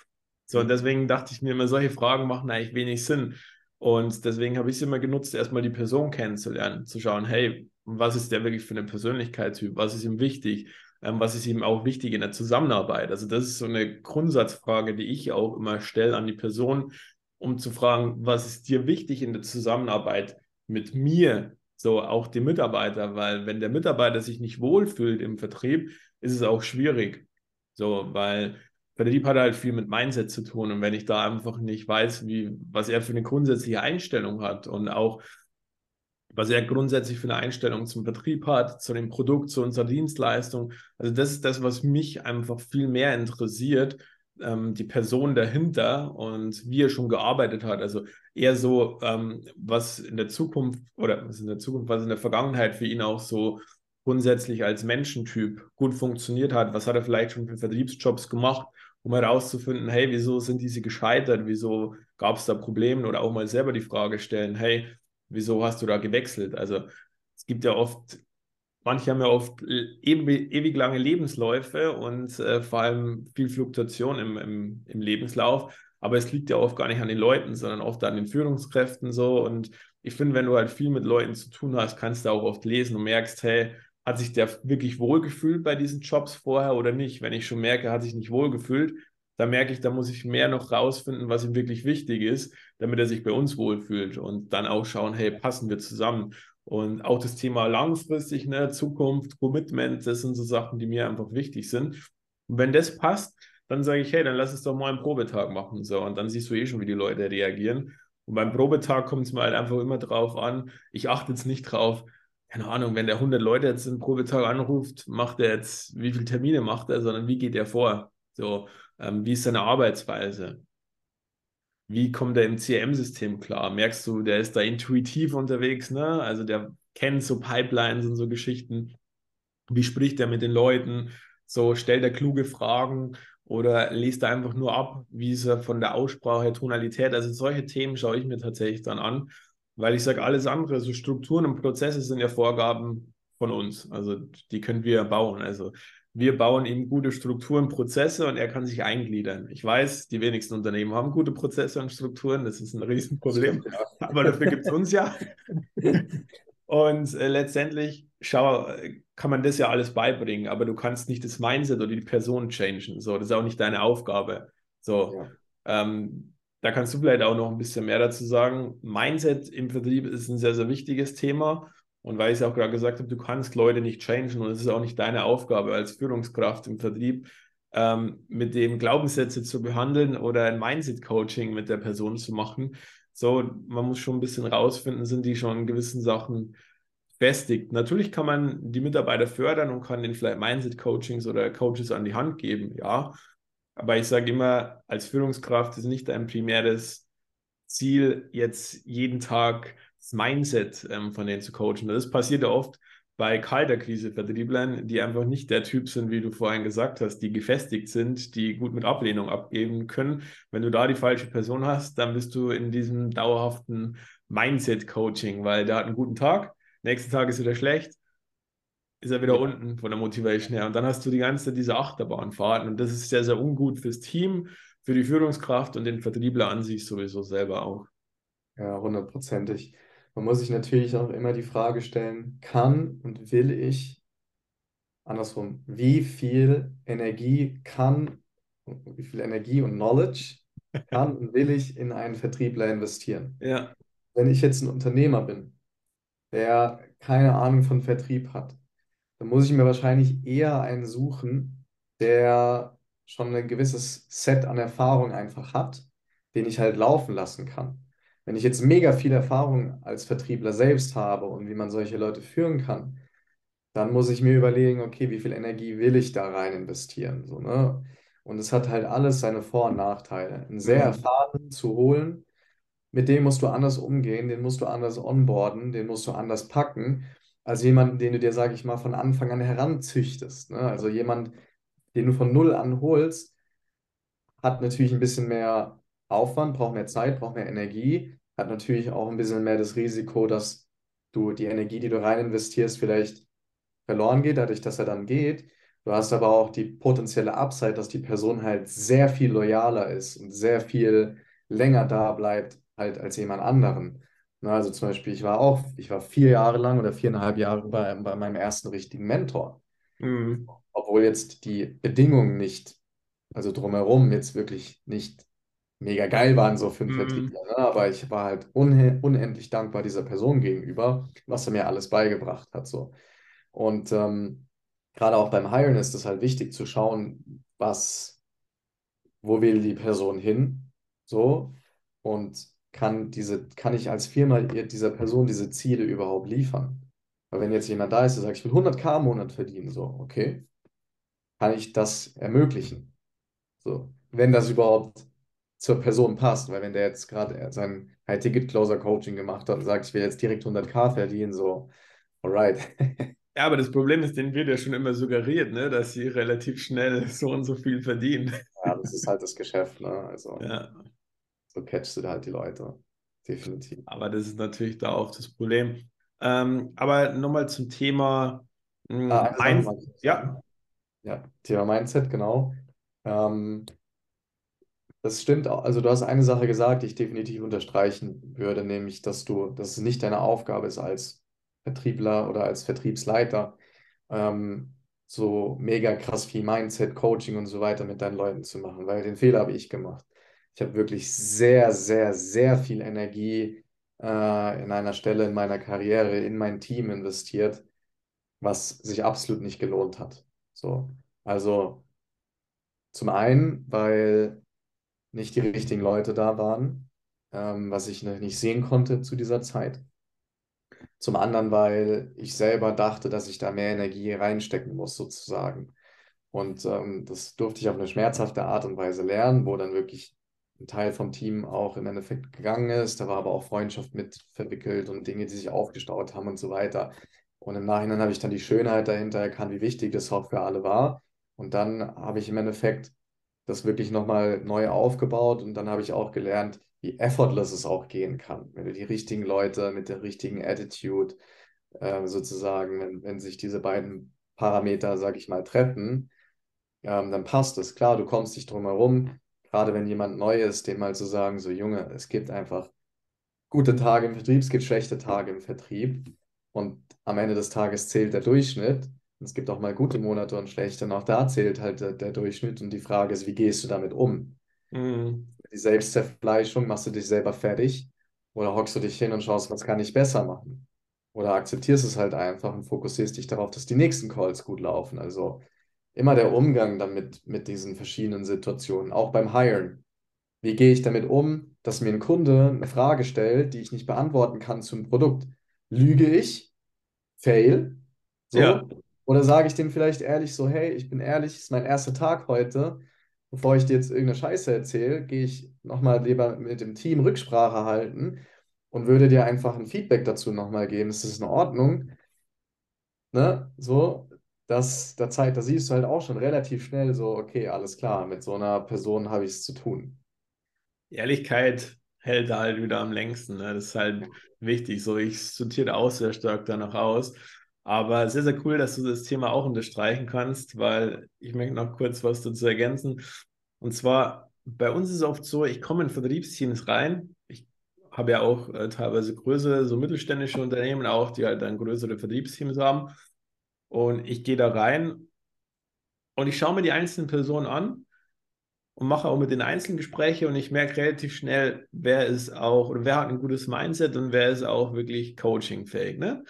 So, und deswegen dachte ich mir immer, solche Fragen machen eigentlich wenig Sinn. Und deswegen habe ich es immer genutzt, erstmal die Person kennenzulernen, zu schauen, hey, was ist der wirklich für eine Persönlichkeitstyp, was ist ihm wichtig, ähm, was ist ihm auch wichtig in der Zusammenarbeit. Also das ist so eine Grundsatzfrage, die ich auch immer stelle an die Person, um zu fragen, was ist dir wichtig in der Zusammenarbeit mit mir, so auch die Mitarbeiter, weil wenn der Mitarbeiter sich nicht wohlfühlt im Vertrieb, ist es auch schwierig. So, weil Vertrieb hat halt viel mit Mindset zu tun und wenn ich da einfach nicht weiß, wie, was er für eine grundsätzliche Einstellung hat und auch was er grundsätzlich für eine Einstellung zum Vertrieb hat, zu dem Produkt, zu unserer Dienstleistung. Also das ist das, was mich einfach viel mehr interessiert, ähm, die Person dahinter und wie er schon gearbeitet hat. Also eher so, ähm, was in der Zukunft oder was in der Zukunft, was in der Vergangenheit für ihn auch so grundsätzlich als Menschentyp gut funktioniert hat. Was hat er vielleicht schon für Vertriebsjobs gemacht, um herauszufinden, hey, wieso sind diese gescheitert? Wieso gab es da Probleme? Oder auch mal selber die Frage stellen, hey, wieso hast du da gewechselt? Also es gibt ja oft manche haben ja oft ewig, lange Lebensläufe und äh, vor allem viel Fluktuation im, im, im, Lebenslauf. Aber es liegt ja oft gar nicht an den Leuten, sondern oft an den Führungskräften so. Und ich finde, wenn du halt viel mit Leuten zu tun hast, kannst du auch oft lesen und merkst, hey, hat sich der wirklich wohlgefühlt bei diesen Jobs vorher oder nicht? Wenn ich schon merke, hat sich nicht wohlgefühlt, dann merke ich, da muss ich mehr noch rausfinden, was ihm wirklich wichtig ist, damit er sich bei uns wohlfühlt und dann auch schauen, hey, passen wir zusammen? Und auch das Thema langfristig, ne, Zukunft, Commitment, das sind so Sachen, die mir einfach wichtig sind. Und wenn das passt, dann sage ich, hey, dann lass es doch mal einen Probetag machen. So, und dann siehst du eh schon, wie die Leute reagieren. Und beim Probetag kommt es mir halt einfach immer drauf an. Ich achte jetzt nicht drauf, keine Ahnung, wenn der 100 Leute jetzt im Probetag anruft, macht er jetzt, wie viele Termine macht er, sondern wie geht er vor? So, ähm, wie ist seine Arbeitsweise? wie kommt er im CRM-System klar? Merkst du, der ist da intuitiv unterwegs, ne? Also der kennt so Pipelines und so Geschichten. Wie spricht er mit den Leuten? So stellt er kluge Fragen oder liest er einfach nur ab, wie ist er von der Aussprache, Tonalität? Also solche Themen schaue ich mir tatsächlich dann an, weil ich sage, alles andere, so Strukturen und Prozesse sind ja Vorgaben von uns. Also die können wir bauen. Also wir bauen ihm gute Strukturen, Prozesse und er kann sich eingliedern. Ich weiß, die wenigsten Unternehmen haben gute Prozesse und Strukturen, das ist ein Riesenproblem, aber dafür gibt es uns ja. Und äh, letztendlich schau, kann man das ja alles beibringen, aber du kannst nicht das Mindset oder die Person changen. So, das ist auch nicht deine Aufgabe. So, ja. ähm, da kannst du vielleicht auch noch ein bisschen mehr dazu sagen. Mindset im Vertrieb ist ein sehr, sehr wichtiges Thema. Und weil ich es auch gerade gesagt habe, du kannst Leute nicht changen und es ist auch nicht deine Aufgabe als Führungskraft im Vertrieb, ähm, mit dem Glaubenssätze zu behandeln oder ein Mindset-Coaching mit der Person zu machen. So, man muss schon ein bisschen rausfinden, sind die schon in gewissen Sachen festigt. Natürlich kann man die Mitarbeiter fördern und kann ihnen vielleicht Mindset-Coachings oder Coaches an die Hand geben, ja. Aber ich sage immer, als Führungskraft ist nicht ein primäres Ziel, jetzt jeden Tag das Mindset ähm, von denen zu coachen. Das passiert ja oft bei Kalterkrise-Vertrieblern, die einfach nicht der Typ sind, wie du vorhin gesagt hast, die gefestigt sind, die gut mit Ablehnung abgeben können. Wenn du da die falsche Person hast, dann bist du in diesem dauerhaften Mindset-Coaching, weil der hat einen guten Tag, nächsten Tag ist wieder schlecht, ist er wieder ja. unten von der Motivation her. Und dann hast du die ganze diese Achterbahnfahrten und das ist sehr, sehr ungut fürs Team, für die Führungskraft und den Vertriebler an sich sowieso selber auch. Ja, hundertprozentig. Man muss sich natürlich auch immer die Frage stellen, kann und will ich, andersrum, wie viel Energie kann, wie viel Energie und Knowledge kann und will ich in einen Vertriebler investieren? Ja. Wenn ich jetzt ein Unternehmer bin, der keine Ahnung von Vertrieb hat, dann muss ich mir wahrscheinlich eher einen suchen, der schon ein gewisses Set an Erfahrung einfach hat, den ich halt laufen lassen kann. Wenn ich jetzt mega viel Erfahrung als Vertriebler selbst habe und wie man solche Leute führen kann, dann muss ich mir überlegen, okay, wie viel Energie will ich da rein investieren? So, ne? Und es hat halt alles seine Vor- und Nachteile. Einen sehr mhm. erfahrenen zu holen, mit dem musst du anders umgehen, den musst du anders onboarden, den musst du anders packen, als jemanden, den du dir, sage ich mal, von Anfang an heranzüchtest. Ne? Also jemand, den du von Null an holst, hat natürlich ein bisschen mehr Aufwand, braucht mehr Zeit, braucht mehr Energie, hat natürlich auch ein bisschen mehr das Risiko, dass du die Energie, die du rein investierst, vielleicht verloren geht, dadurch, dass er dann geht. Du hast aber auch die potenzielle Upside, dass die Person halt sehr viel loyaler ist und sehr viel länger da bleibt halt als jemand anderen. Na, also zum Beispiel, ich war auch, ich war vier Jahre lang oder viereinhalb Jahre bei, bei meinem ersten richtigen Mentor. Mhm. Obwohl jetzt die Bedingungen nicht, also drumherum jetzt wirklich nicht mega geil waren, so für einen mhm. Vertriebler. Ne? Aber ich war halt unendlich dankbar dieser Person gegenüber, was er mir alles beigebracht hat. So. Und ähm, gerade auch beim Hiren ist es halt wichtig zu schauen, was, wo will die Person hin, so, und kann diese, kann ich als Firma dieser Person diese Ziele überhaupt liefern? Weil wenn jetzt jemand da ist, der sagt, ich will 100k im Monat verdienen, so, okay, kann ich das ermöglichen? So, wenn das überhaupt zur Person passt, weil wenn der jetzt gerade sein High-Ticket-Closer-Coaching gemacht hat und sagt, ich will jetzt direkt 100k verdienen, so, alright. Ja, aber das Problem ist, denen wird ja schon immer suggeriert, ne, dass sie relativ schnell so und so viel verdienen. Ja, das ist halt das Geschäft, ne? Also ja. So catchst du da halt die Leute. Definitiv. Aber das ist natürlich da auch das Problem. Ähm, aber nochmal zum Thema hm, ah, Mindset. Ja. ja, Thema Mindset, genau. Ähm, das stimmt auch. Also du hast eine Sache gesagt, die ich definitiv unterstreichen würde, nämlich, dass du, dass es nicht deine Aufgabe ist als Vertriebler oder als Vertriebsleiter, ähm, so mega krass viel Mindset, Coaching und so weiter mit deinen Leuten zu machen, weil den Fehler habe ich gemacht. Ich habe wirklich sehr, sehr, sehr viel Energie äh, in einer Stelle in meiner Karriere, in mein Team investiert, was sich absolut nicht gelohnt hat. So, also zum einen, weil nicht die richtigen Leute da waren, ähm, was ich nicht sehen konnte zu dieser Zeit. Zum anderen, weil ich selber dachte, dass ich da mehr Energie reinstecken muss, sozusagen. Und ähm, das durfte ich auf eine schmerzhafte Art und Weise lernen, wo dann wirklich ein Teil vom Team auch im Endeffekt gegangen ist. Da war aber auch Freundschaft mit verwickelt und Dinge, die sich aufgestaut haben und so weiter. Und im Nachhinein habe ich dann die Schönheit dahinter erkannt, wie wichtig das auch für alle war. Und dann habe ich im Endeffekt das wirklich nochmal neu aufgebaut und dann habe ich auch gelernt, wie effortless es auch gehen kann, wenn du die richtigen Leute mit der richtigen Attitude äh, sozusagen, wenn, wenn sich diese beiden Parameter, sage ich mal, treffen, ähm, dann passt es. Klar, du kommst nicht drum herum, gerade wenn jemand neu ist, dem mal zu sagen, so Junge, es gibt einfach gute Tage im Vertrieb, es gibt schlechte Tage im Vertrieb und am Ende des Tages zählt der Durchschnitt es gibt auch mal gute Monate und schlechte. Und auch da zählt halt der, der Durchschnitt. Und die Frage ist, wie gehst du damit um? Mhm. Die Selbstzerfleischung, machst du dich selber fertig? Oder hockst du dich hin und schaust, was kann ich besser machen? Oder akzeptierst es halt einfach und fokussierst dich darauf, dass die nächsten Calls gut laufen. Also immer der Umgang damit mit diesen verschiedenen Situationen, auch beim Hiren. Wie gehe ich damit um, dass mir ein Kunde eine Frage stellt, die ich nicht beantworten kann zum Produkt? Lüge ich? Fail? So? Ja. Oder sage ich dem vielleicht ehrlich so, hey, ich bin ehrlich, ist mein erster Tag heute. Bevor ich dir jetzt irgendeine Scheiße erzähle, gehe ich nochmal lieber mit dem Team Rücksprache halten und würde dir einfach ein Feedback dazu nochmal geben. Ist das in Ordnung? Ne? So, das, der Zeit, da siehst du halt auch schon relativ schnell so, okay, alles klar, mit so einer Person habe ich es zu tun. Ehrlichkeit hält halt wieder am längsten. Ne? Das ist halt wichtig. So, ich sortiere auch sehr stark danach aus. Aber sehr, sehr cool, dass du das Thema auch unterstreichen kannst, weil ich möchte noch kurz was dazu ergänzen. Und zwar, bei uns ist es oft so, ich komme in Vertriebsteams rein. Ich habe ja auch äh, teilweise größere, so mittelständische Unternehmen auch, die halt dann größere Vertriebsteams haben. Und ich gehe da rein und ich schaue mir die einzelnen Personen an und mache auch mit den Einzelnen Gespräche und ich merke relativ schnell, wer ist auch oder wer hat ein gutes Mindset und wer ist auch wirklich coachingfähig. Ne?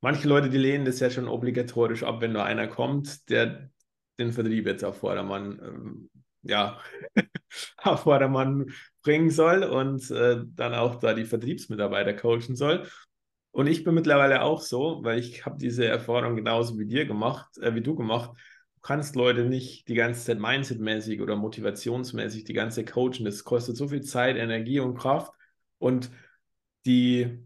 manche Leute, die lehnen das ja schon obligatorisch ab, wenn nur einer kommt, der den Vertrieb jetzt auf Vordermann, ähm, ja, auf Vordermann bringen soll und äh, dann auch da die Vertriebsmitarbeiter coachen soll. Und ich bin mittlerweile auch so, weil ich habe diese Erfahrung genauso wie dir gemacht, äh, wie du gemacht. Du kannst Leute nicht die ganze Zeit mindsetmäßig oder motivationsmäßig die ganze Zeit coachen. Das kostet so viel Zeit, Energie und Kraft. Und die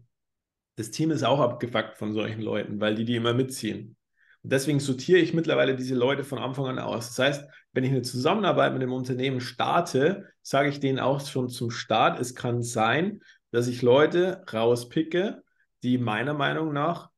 das Team ist auch abgefuckt von solchen Leuten, weil die die immer mitziehen. Und deswegen sortiere ich mittlerweile diese Leute von Anfang an aus. Das heißt, wenn ich eine Zusammenarbeit mit einem Unternehmen starte, sage ich denen auch schon zum Start, es kann sein, dass ich Leute rauspicke, die meiner Meinung nach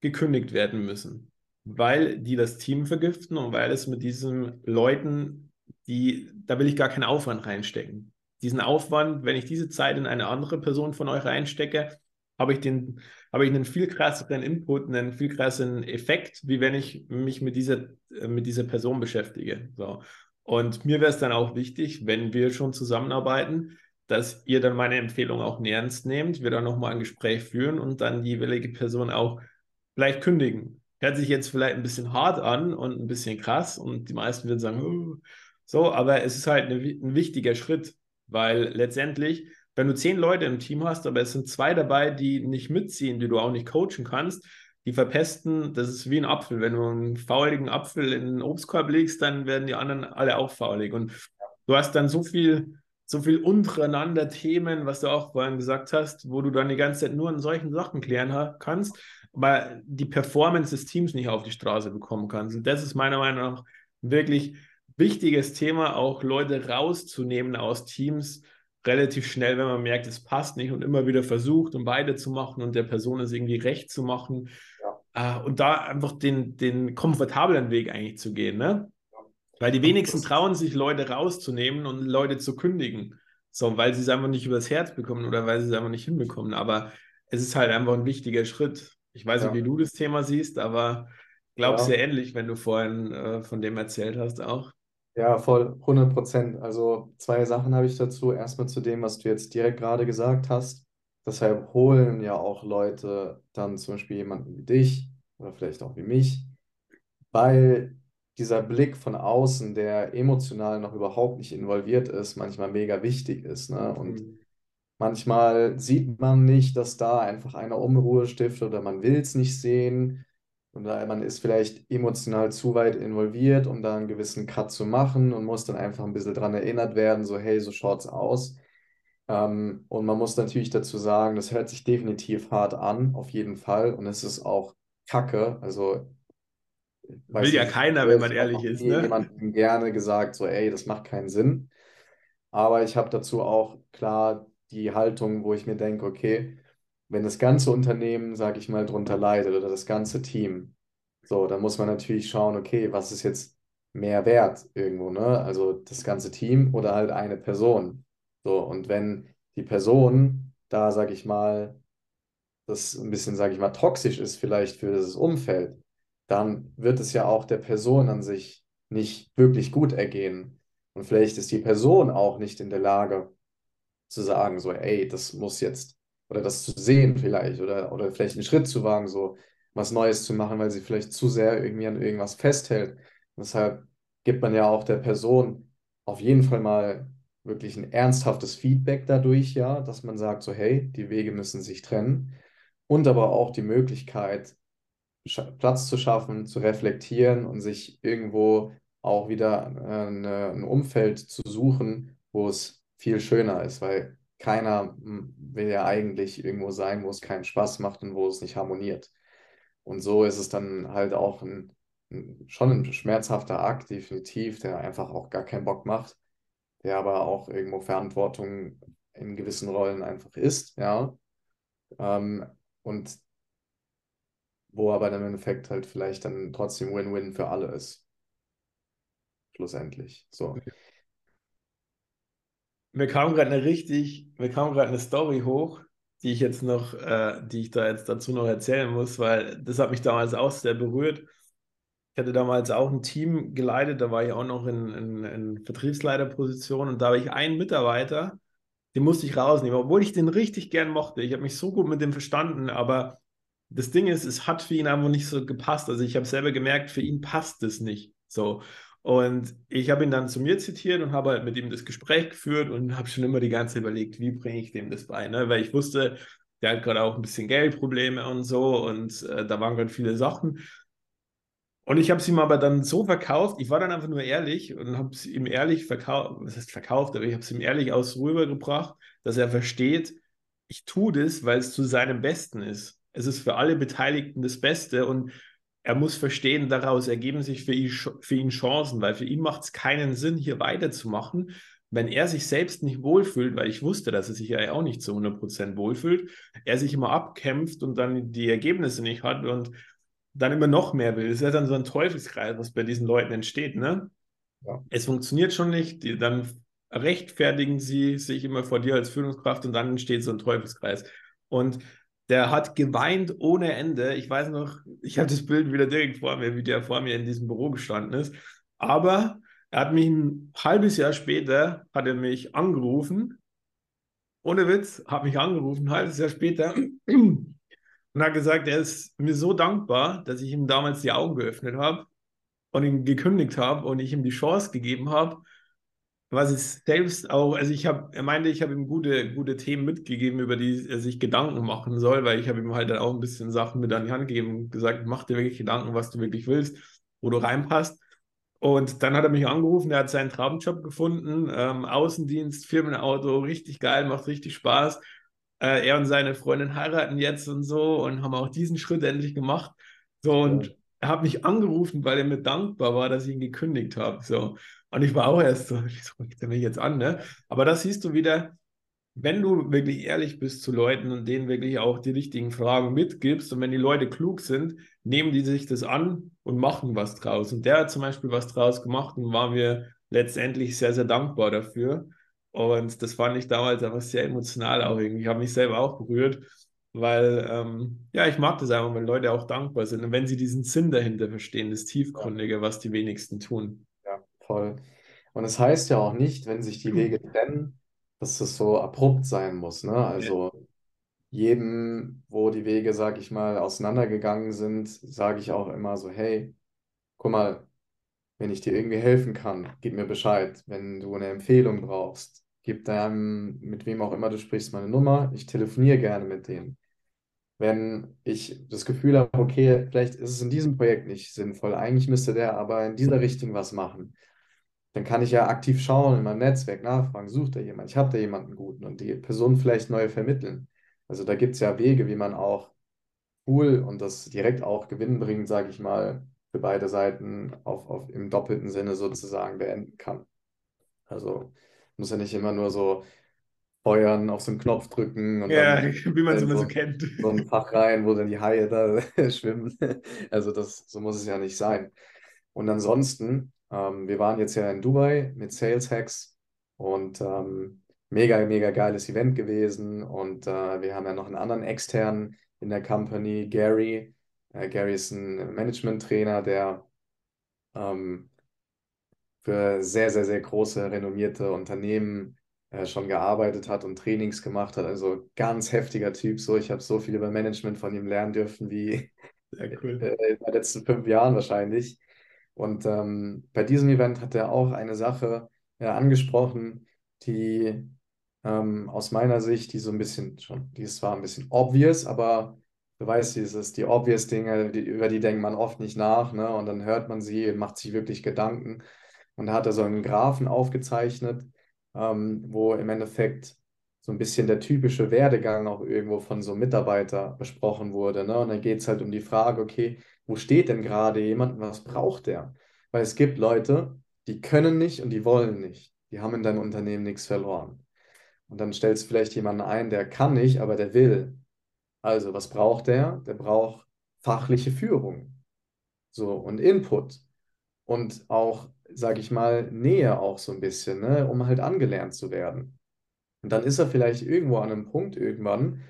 gekündigt werden müssen, weil die das Team vergiften und weil es mit diesen Leuten, die, da will ich gar keinen Aufwand reinstecken. diesen Aufwand, wenn ich diese Zeit in eine andere Person von euch reinstecke, habe ich, den, habe ich einen viel krasseren Input, einen viel krasseren Effekt, wie wenn ich mich mit dieser, mit dieser Person beschäftige. So. Und mir wäre es dann auch wichtig, wenn wir schon zusammenarbeiten, dass ihr dann meine Empfehlung auch ernst nehmt, wir dann nochmal ein Gespräch führen und dann die jeweilige Person auch vielleicht kündigen. Hört sich jetzt vielleicht ein bisschen hart an und ein bisschen krass und die meisten würden sagen, oh. so, aber es ist halt eine, ein wichtiger Schritt, weil letztendlich wenn du zehn Leute im Team hast, aber es sind zwei dabei, die nicht mitziehen, die du auch nicht coachen kannst, die verpesten, das ist wie ein Apfel. Wenn du einen fauligen Apfel in den Obstkorb legst, dann werden die anderen alle auch faulig. Und du hast dann so viel, so viel untereinander Themen, was du auch vorhin gesagt hast, wo du dann die ganze Zeit nur an solchen Sachen klären kannst, aber die Performance des Teams nicht auf die Straße bekommen kannst. Und das ist meiner Meinung nach wirklich wichtiges Thema, auch Leute rauszunehmen aus Teams, relativ schnell, wenn man merkt, es passt nicht und immer wieder versucht, um beide zu machen und der Person es irgendwie recht zu machen. Ja. Äh, und da einfach den, den komfortablen Weg eigentlich zu gehen. Ne? Weil die wenigsten trauen sich, Leute rauszunehmen und Leute zu kündigen. So, weil sie es einfach nicht übers Herz bekommen oder weil sie es einfach nicht hinbekommen. Aber es ist halt einfach ein wichtiger Schritt. Ich weiß ja. nicht, wie du das Thema siehst, aber ich glaube ja. sehr ähnlich, wenn du vorhin äh, von dem erzählt hast auch. Ja, voll, 100 Prozent. Also zwei Sachen habe ich dazu. Erstmal zu dem, was du jetzt direkt gerade gesagt hast. Deshalb holen ja auch Leute dann zum Beispiel jemanden wie dich oder vielleicht auch wie mich, weil dieser Blick von außen, der emotional noch überhaupt nicht involviert ist, manchmal mega wichtig ist. Ne? Und mhm. manchmal sieht man nicht, dass da einfach einer Unruhe stiftet oder man will es nicht sehen. Und man ist vielleicht emotional zu weit involviert, um da einen gewissen Cut zu machen und muss dann einfach ein bisschen daran erinnert werden, so hey, so schaut's aus. Ähm, und man muss natürlich dazu sagen, das hört sich definitiv hart an, auf jeden Fall. Und es ist auch Kacke. Also will ja keiner, wenn man ehrlich ist. Ne? Jemandem gerne gesagt, so ey, das macht keinen Sinn. Aber ich habe dazu auch klar die Haltung, wo ich mir denke, okay, wenn das ganze Unternehmen, sage ich mal, drunter leidet oder das ganze Team, so, dann muss man natürlich schauen, okay, was ist jetzt mehr wert irgendwo, ne? Also das ganze Team oder halt eine Person. So, und wenn die Person da, sage ich mal, das ein bisschen, sage ich mal, toxisch ist vielleicht für das Umfeld, dann wird es ja auch der Person an sich nicht wirklich gut ergehen. Und vielleicht ist die Person auch nicht in der Lage zu sagen, so, ey, das muss jetzt oder das zu sehen vielleicht oder, oder vielleicht einen Schritt zu wagen, so was Neues zu machen, weil sie vielleicht zu sehr irgendwie an irgendwas festhält. Und deshalb gibt man ja auch der Person auf jeden Fall mal wirklich ein ernsthaftes Feedback dadurch, ja, dass man sagt, so hey, die Wege müssen sich trennen und aber auch die Möglichkeit, Platz zu schaffen, zu reflektieren und sich irgendwo auch wieder eine, ein Umfeld zu suchen, wo es viel schöner ist, weil keiner hm, will ja eigentlich irgendwo sein, wo es keinen Spaß macht und wo es nicht harmoniert. Und so ist es dann halt auch ein, ein, schon ein schmerzhafter Akt, definitiv, der einfach auch gar keinen Bock macht, der aber auch irgendwo Verantwortung in gewissen Rollen einfach ist, ja. Ähm, und wo aber dann im Endeffekt halt vielleicht dann trotzdem Win-Win für alle ist. Schlussendlich. So. Mir kam gerade eine richtig, mir kam gerade eine Story hoch, die ich jetzt noch, äh, die ich da jetzt dazu noch erzählen muss, weil das hat mich damals auch sehr berührt. Ich hatte damals auch ein Team geleitet, da war ich auch noch in, in, in Vertriebsleiterposition und da habe ich einen Mitarbeiter, den musste ich rausnehmen, obwohl ich den richtig gern mochte. Ich habe mich so gut mit dem verstanden, aber das Ding ist, es hat für ihn einfach nicht so gepasst. Also ich habe selber gemerkt, für ihn passt es nicht. So. Und ich habe ihn dann zu mir zitiert und habe halt mit ihm das Gespräch geführt und habe schon immer die ganze Zeit überlegt, wie bringe ich dem das bei, ne? weil ich wusste, der hat gerade auch ein bisschen Geldprobleme und so und äh, da waren gerade viele Sachen. Und ich habe es ihm aber dann so verkauft, ich war dann einfach nur ehrlich und habe es ihm ehrlich verkauft, was heißt verkauft, aber ich habe es ihm ehrlich aus rübergebracht, dass er versteht, ich tue das, weil es zu seinem Besten ist. Es ist für alle Beteiligten das Beste und er muss verstehen, daraus ergeben sich für ihn, für ihn Chancen, weil für ihn macht es keinen Sinn, hier weiterzumachen, wenn er sich selbst nicht wohlfühlt, weil ich wusste, dass er sich ja auch nicht zu 100% wohlfühlt, er sich immer abkämpft und dann die Ergebnisse nicht hat und dann immer noch mehr will. Das ist ja dann so ein Teufelskreis, was bei diesen Leuten entsteht. Ne? Ja. Es funktioniert schon nicht, die, dann rechtfertigen sie sich immer vor dir als Führungskraft und dann entsteht so ein Teufelskreis. Und der hat geweint ohne Ende. Ich weiß noch, ich habe das Bild wieder direkt vor mir, wie der vor mir in diesem Büro gestanden ist. Aber er hat mich ein halbes Jahr später, hat er mich angerufen, ohne Witz, hat mich angerufen, ein halbes Jahr später und hat gesagt, er ist mir so dankbar, dass ich ihm damals die Augen geöffnet habe und ihm gekündigt habe und ich ihm die Chance gegeben habe, was ich selbst auch, also ich habe, er meinte, ich habe ihm gute, gute Themen mitgegeben, über die er sich Gedanken machen soll, weil ich habe ihm halt dann auch ein bisschen Sachen mit an die Hand gegeben und gesagt, mach dir wirklich Gedanken, was du wirklich willst, wo du reinpasst. Und dann hat er mich angerufen, er hat seinen Traumjob gefunden, ähm, Außendienst, Firmenauto, richtig geil, macht richtig Spaß. Äh, er und seine Freundin heiraten jetzt und so und haben auch diesen Schritt endlich gemacht. So und er hat mich angerufen, weil er mir dankbar war, dass ich ihn gekündigt habe. So. Und ich war auch erst so, wieso er mich jetzt an, ne? Aber das siehst du wieder, wenn du wirklich ehrlich bist zu Leuten und denen wirklich auch die richtigen Fragen mitgibst und wenn die Leute klug sind, nehmen die sich das an und machen was draus. Und der hat zum Beispiel was draus gemacht und waren wir letztendlich sehr, sehr dankbar dafür. Und das fand ich damals einfach sehr emotional auch irgendwie. Ich habe mich selber auch berührt, weil ähm, ja, ich mag das einfach, wenn Leute auch dankbar sind und wenn sie diesen Sinn dahinter verstehen, das Tiefgründige, was die wenigsten tun. Voll. Und es heißt ja auch nicht, wenn sich die Wege trennen, dass es so abrupt sein muss. Ne? Also jedem, wo die Wege, sag ich mal, auseinandergegangen sind, sage ich auch immer so, hey, guck mal, wenn ich dir irgendwie helfen kann, gib mir Bescheid. Wenn du eine Empfehlung brauchst, gib deinem, mit wem auch immer du sprichst, meine Nummer. Ich telefoniere gerne mit denen. Wenn ich das Gefühl habe, okay, vielleicht ist es in diesem Projekt nicht sinnvoll, eigentlich müsste der aber in dieser Richtung was machen dann kann ich ja aktiv schauen in meinem Netzwerk, nachfragen, sucht da jemand, ich habe da jemanden guten und die Person vielleicht neu vermitteln. Also da gibt es ja Wege, wie man auch cool und das direkt auch gewinnbringend, sage ich mal, für beide Seiten auf, auf, im doppelten Sinne sozusagen beenden kann. Also muss ja nicht immer nur so feuern, auf so einen Knopf drücken und ja, dann wie man es immer so kennt. So ein Fach rein, wo dann die Haie da schwimmen. Also das, so muss es ja nicht sein. Und ansonsten ähm, wir waren jetzt ja in Dubai mit Sales Hacks und ähm, mega, mega geiles Event gewesen. Und äh, wir haben ja noch einen anderen externen in der Company, Gary. Äh, Gary ist ein Management-Trainer, der ähm, für sehr, sehr, sehr große, renommierte Unternehmen äh, schon gearbeitet hat und Trainings gemacht hat. Also ganz heftiger Typ. So, ich habe so viel über Management von ihm lernen dürfen wie cool. In den letzten fünf Jahren wahrscheinlich. Und ähm, bei diesem Event hat er auch eine Sache äh, angesprochen, die ähm, aus meiner Sicht, die so ein bisschen schon, die ist zwar ein bisschen obvious, aber du weißt, dieses, die obvious Dinge, die, über die denkt man oft nicht nach, ne? Und dann hört man sie, macht sich wirklich Gedanken. Und da hat er so einen Graphen aufgezeichnet, ähm, wo im Endeffekt so ein bisschen der typische Werdegang auch irgendwo von so einem Mitarbeiter besprochen wurde. Ne? Und dann geht es halt um die Frage, okay, wo steht denn gerade jemand, was braucht der? Weil es gibt Leute, die können nicht und die wollen nicht. Die haben in deinem Unternehmen nichts verloren. Und dann stellst du vielleicht jemanden ein, der kann nicht, aber der will. Also, was braucht der? Der braucht fachliche Führung. So, und Input. Und auch, sage ich mal, Nähe auch so ein bisschen, ne, um halt angelernt zu werden. Und dann ist er vielleicht irgendwo an einem Punkt irgendwann,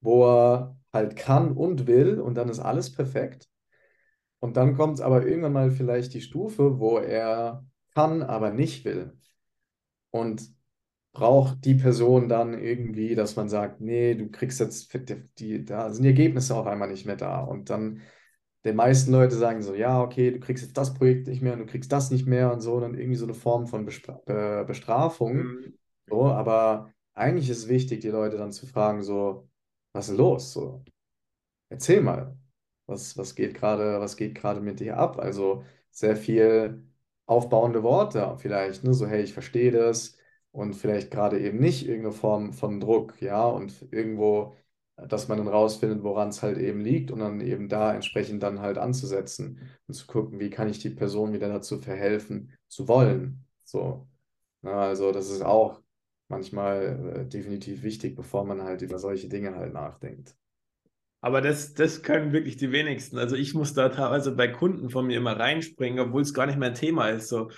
wo er halt kann und will und dann ist alles perfekt. Und dann kommt aber irgendwann mal vielleicht die Stufe, wo er kann, aber nicht will. Und braucht die Person dann irgendwie, dass man sagt, nee, du kriegst jetzt, die, da sind die Ergebnisse auf einmal nicht mehr da. Und dann die meisten Leute sagen so, ja, okay, du kriegst jetzt das Projekt nicht mehr und du kriegst das nicht mehr und so, und dann irgendwie so eine Form von Bestra äh, Bestrafung. Mhm. So, aber eigentlich ist es wichtig, die Leute dann zu fragen, so, was ist los? So, erzähl mal was, was geht gerade, was geht gerade mit dir ab? Also sehr viel aufbauende Worte vielleicht, ne? So, hey, ich verstehe das und vielleicht gerade eben nicht irgendeine Form von Druck, ja, und irgendwo, dass man dann rausfindet, woran es halt eben liegt und dann eben da entsprechend dann halt anzusetzen und zu gucken, wie kann ich die Person wieder dazu verhelfen, zu wollen. So. Ja, also das ist auch manchmal äh, definitiv wichtig, bevor man halt über solche Dinge halt nachdenkt. Aber das, das können wirklich die wenigsten. Also ich muss da teilweise bei Kunden von mir immer reinspringen, obwohl es gar nicht mein Thema ist. So,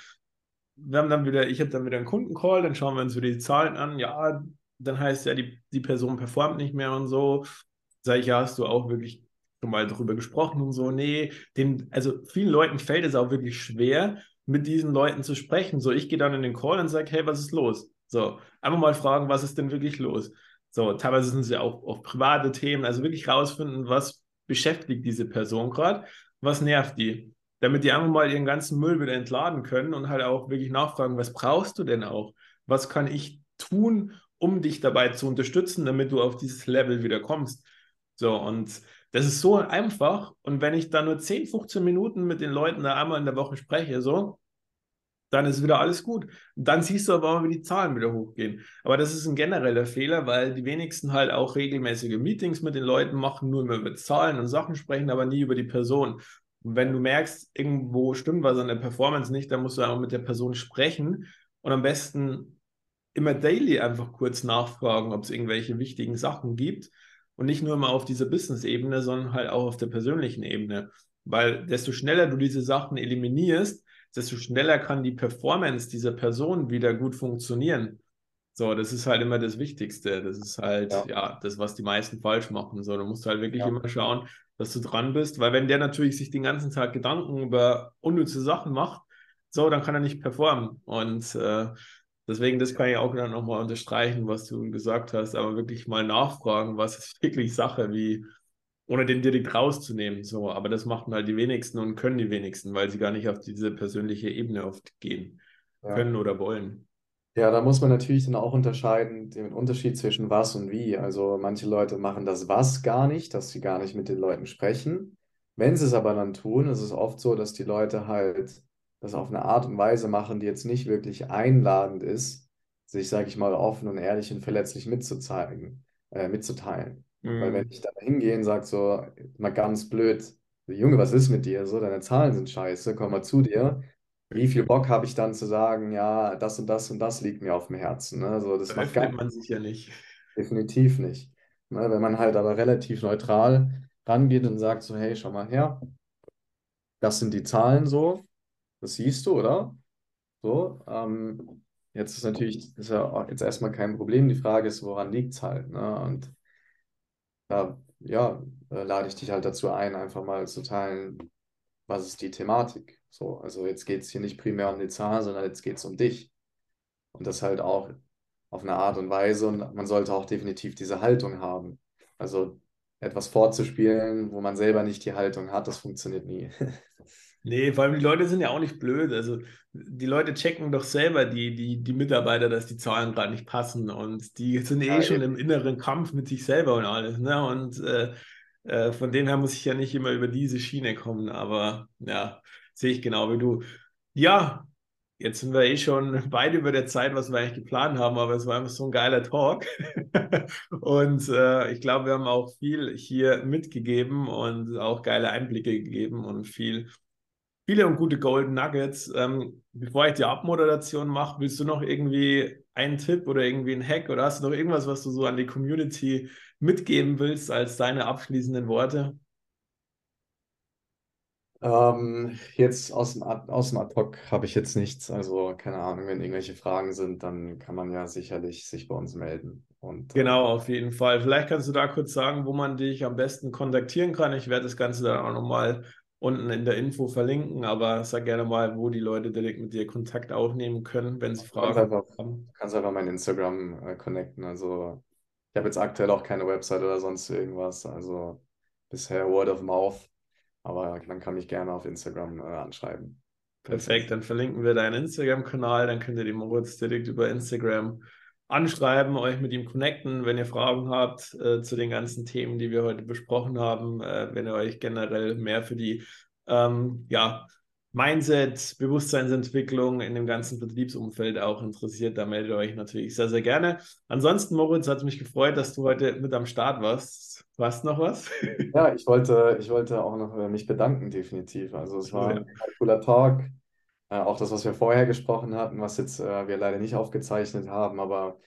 wir haben dann wieder, ich habe dann wieder einen Kundencall, dann schauen wir uns wieder die Zahlen an. Ja, dann heißt ja, die, die Person performt nicht mehr und so. Sag ich, ja, hast du auch wirklich schon mal darüber gesprochen und so? Nee, den, also vielen Leuten fällt es auch wirklich schwer, mit diesen Leuten zu sprechen. So, ich gehe dann in den Call und sage, hey, was ist los? So, einfach mal fragen, was ist denn wirklich los? So, teilweise sind ja auch, auch private Themen, also wirklich rausfinden, was beschäftigt diese Person gerade, was nervt die, damit die einfach mal ihren ganzen Müll wieder entladen können und halt auch wirklich nachfragen, was brauchst du denn auch? Was kann ich tun, um dich dabei zu unterstützen, damit du auf dieses Level wieder kommst? So, und das ist so einfach. Und wenn ich da nur 10, 15 Minuten mit den Leuten da einmal in der Woche spreche, so, dann ist wieder alles gut. Dann siehst du aber auch, wie die Zahlen wieder hochgehen. Aber das ist ein genereller Fehler, weil die wenigsten halt auch regelmäßige Meetings mit den Leuten machen, nur immer über Zahlen und Sachen sprechen, aber nie über die Person. Und wenn du merkst, irgendwo stimmt was an der Performance nicht, dann musst du auch mit der Person sprechen und am besten immer daily einfach kurz nachfragen, ob es irgendwelche wichtigen Sachen gibt und nicht nur immer auf dieser Business-Ebene, sondern halt auch auf der persönlichen Ebene. Weil desto schneller du diese Sachen eliminierst, desto schneller kann die Performance dieser Person wieder gut funktionieren. So, das ist halt immer das Wichtigste. Das ist halt, ja, ja das, was die meisten falsch machen. So, du musst halt wirklich ja. immer schauen, dass du dran bist, weil wenn der natürlich sich den ganzen Tag Gedanken über unnütze Sachen macht, so, dann kann er nicht performen. Und äh, deswegen, das kann ich auch dann nochmal unterstreichen, was du gesagt hast, aber wirklich mal nachfragen, was ist wirklich Sache, wie ohne den direkt rauszunehmen. So, aber das machen halt die wenigsten und können die wenigsten, weil sie gar nicht auf diese persönliche Ebene oft gehen ja. können oder wollen. Ja, da muss man natürlich dann auch unterscheiden, den Unterschied zwischen was und wie. Also manche Leute machen das was gar nicht, dass sie gar nicht mit den Leuten sprechen. Wenn sie es aber dann tun, ist es oft so, dass die Leute halt das auf eine Art und Weise machen, die jetzt nicht wirklich einladend ist, sich, sage ich mal, offen und ehrlich und verletzlich mitzuzeigen, äh, mitzuteilen. Mhm. Weil wenn mhm. ich da hingehe und sage so, mal ganz blöd, Junge, was ist mit dir? So, deine Zahlen sind scheiße, komm mal zu dir. Wie viel Bock habe ich dann zu sagen, ja, das und das und das liegt mir auf dem Herzen. Ne? So, das da macht gar, man sich ja nicht. Definitiv nicht. Ne? Wenn man halt aber relativ neutral rangeht und sagt so, hey, schau mal her, das sind die Zahlen so, das siehst du, oder? So, ähm, jetzt ist natürlich, ist ja jetzt erstmal kein Problem. Die Frage ist, woran liegt es halt? Ne? Und da ja, äh, lade ich dich halt dazu ein, einfach mal zu teilen, was ist die Thematik. So, also jetzt geht es hier nicht primär um die Zahl, sondern jetzt geht es um dich. Und das halt auch auf eine Art und Weise und man sollte auch definitiv diese Haltung haben. Also etwas vorzuspielen, wo man selber nicht die Haltung hat, das funktioniert nie. Nee, vor allem die Leute sind ja auch nicht blöd. Also die Leute checken doch selber die, die, die Mitarbeiter, dass die Zahlen gerade nicht passen und die sind ja, eh schon im inneren Kampf mit sich selber und alles. Ne? Und äh, äh, von dem her muss ich ja nicht immer über diese Schiene kommen, aber ja, sehe ich genau wie du. Ja, jetzt sind wir eh schon beide über der Zeit, was wir eigentlich geplant haben, aber es war einfach so ein geiler Talk. und äh, ich glaube, wir haben auch viel hier mitgegeben und auch geile Einblicke gegeben und viel viele und gute Golden Nuggets. Ähm, bevor ich die Abmoderation mache, willst du noch irgendwie einen Tipp oder irgendwie einen Hack oder hast du noch irgendwas, was du so an die Community mitgeben willst als deine abschließenden Worte? Ähm, jetzt aus dem, aus dem Ad-Hoc habe ich jetzt nichts. Also keine Ahnung, wenn irgendwelche Fragen sind, dann kann man ja sicherlich sich bei uns melden. Und, genau, äh, auf jeden Fall. Vielleicht kannst du da kurz sagen, wo man dich am besten kontaktieren kann. Ich werde das Ganze dann auch nochmal unten in der Info verlinken, aber sag gerne mal, wo die Leute direkt mit dir Kontakt aufnehmen können, wenn sie Fragen einfach, haben. Du kannst einfach mein Instagram äh, connecten. Also ich habe jetzt aktuell auch keine Website oder sonst irgendwas. Also bisher Word of Mouth. Aber man kann mich gerne auf Instagram äh, anschreiben. Perfekt, dann verlinken wir deinen Instagram-Kanal, dann könnt ihr den Moritz direkt über Instagram anschreiben, euch mit ihm connecten, wenn ihr Fragen habt äh, zu den ganzen Themen, die wir heute besprochen haben, äh, wenn ihr euch generell mehr für die ähm, ja, Mindset, Bewusstseinsentwicklung in dem ganzen Vertriebsumfeld auch interessiert, da meldet ihr euch natürlich sehr, sehr gerne. Ansonsten, Moritz, hat es mich gefreut, dass du heute mit am Start warst. Du hast noch was? Ja, ich wollte, ich wollte auch noch äh, mich bedanken, definitiv. Also es war ein cooler Talk. Äh, auch das, was wir vorher gesprochen hatten, was jetzt äh, wir leider nicht aufgezeichnet haben, aber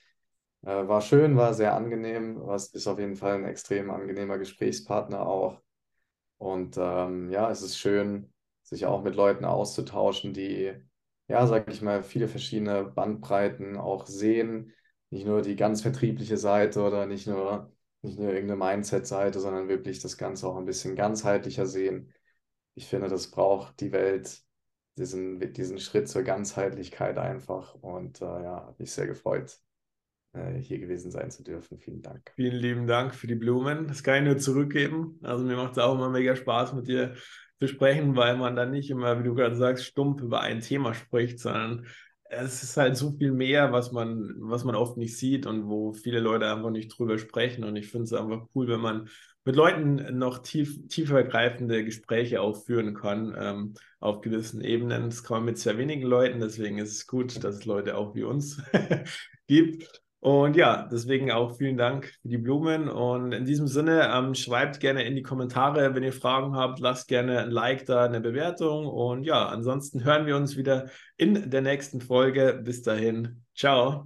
äh, war schön, war sehr angenehm. Was ist auf jeden Fall ein extrem angenehmer Gesprächspartner auch. Und ähm, ja, es ist schön, sich auch mit Leuten auszutauschen, die ja, sag ich mal, viele verschiedene Bandbreiten auch sehen. Nicht nur die ganz vertriebliche Seite oder nicht nur, nicht nur irgendeine Mindset-Seite, sondern wirklich das Ganze auch ein bisschen ganzheitlicher sehen. Ich finde, das braucht die Welt, diesen, diesen Schritt zur Ganzheitlichkeit einfach. Und äh, ja, habe mich sehr gefreut, äh, hier gewesen sein zu dürfen. Vielen Dank. Vielen lieben Dank für die Blumen. Das kann ich nur zurückgeben. Also mir macht es auch immer mega Spaß mit dir zu sprechen, weil man dann nicht immer, wie du gerade sagst, stumpf über ein Thema spricht, sondern es ist halt so viel mehr, was man, was man oft nicht sieht und wo viele Leute einfach nicht drüber sprechen. Und ich finde es einfach cool, wenn man mit Leuten noch tief, tiefergreifende Gespräche auch führen kann ähm, auf gewissen Ebenen. Das kann man mit sehr wenigen Leuten, deswegen ist es gut, dass es Leute auch wie uns gibt. Und ja, deswegen auch vielen Dank für die Blumen. Und in diesem Sinne, ähm, schreibt gerne in die Kommentare, wenn ihr Fragen habt, lasst gerne ein Like da, eine Bewertung. Und ja, ansonsten hören wir uns wieder in der nächsten Folge. Bis dahin, ciao.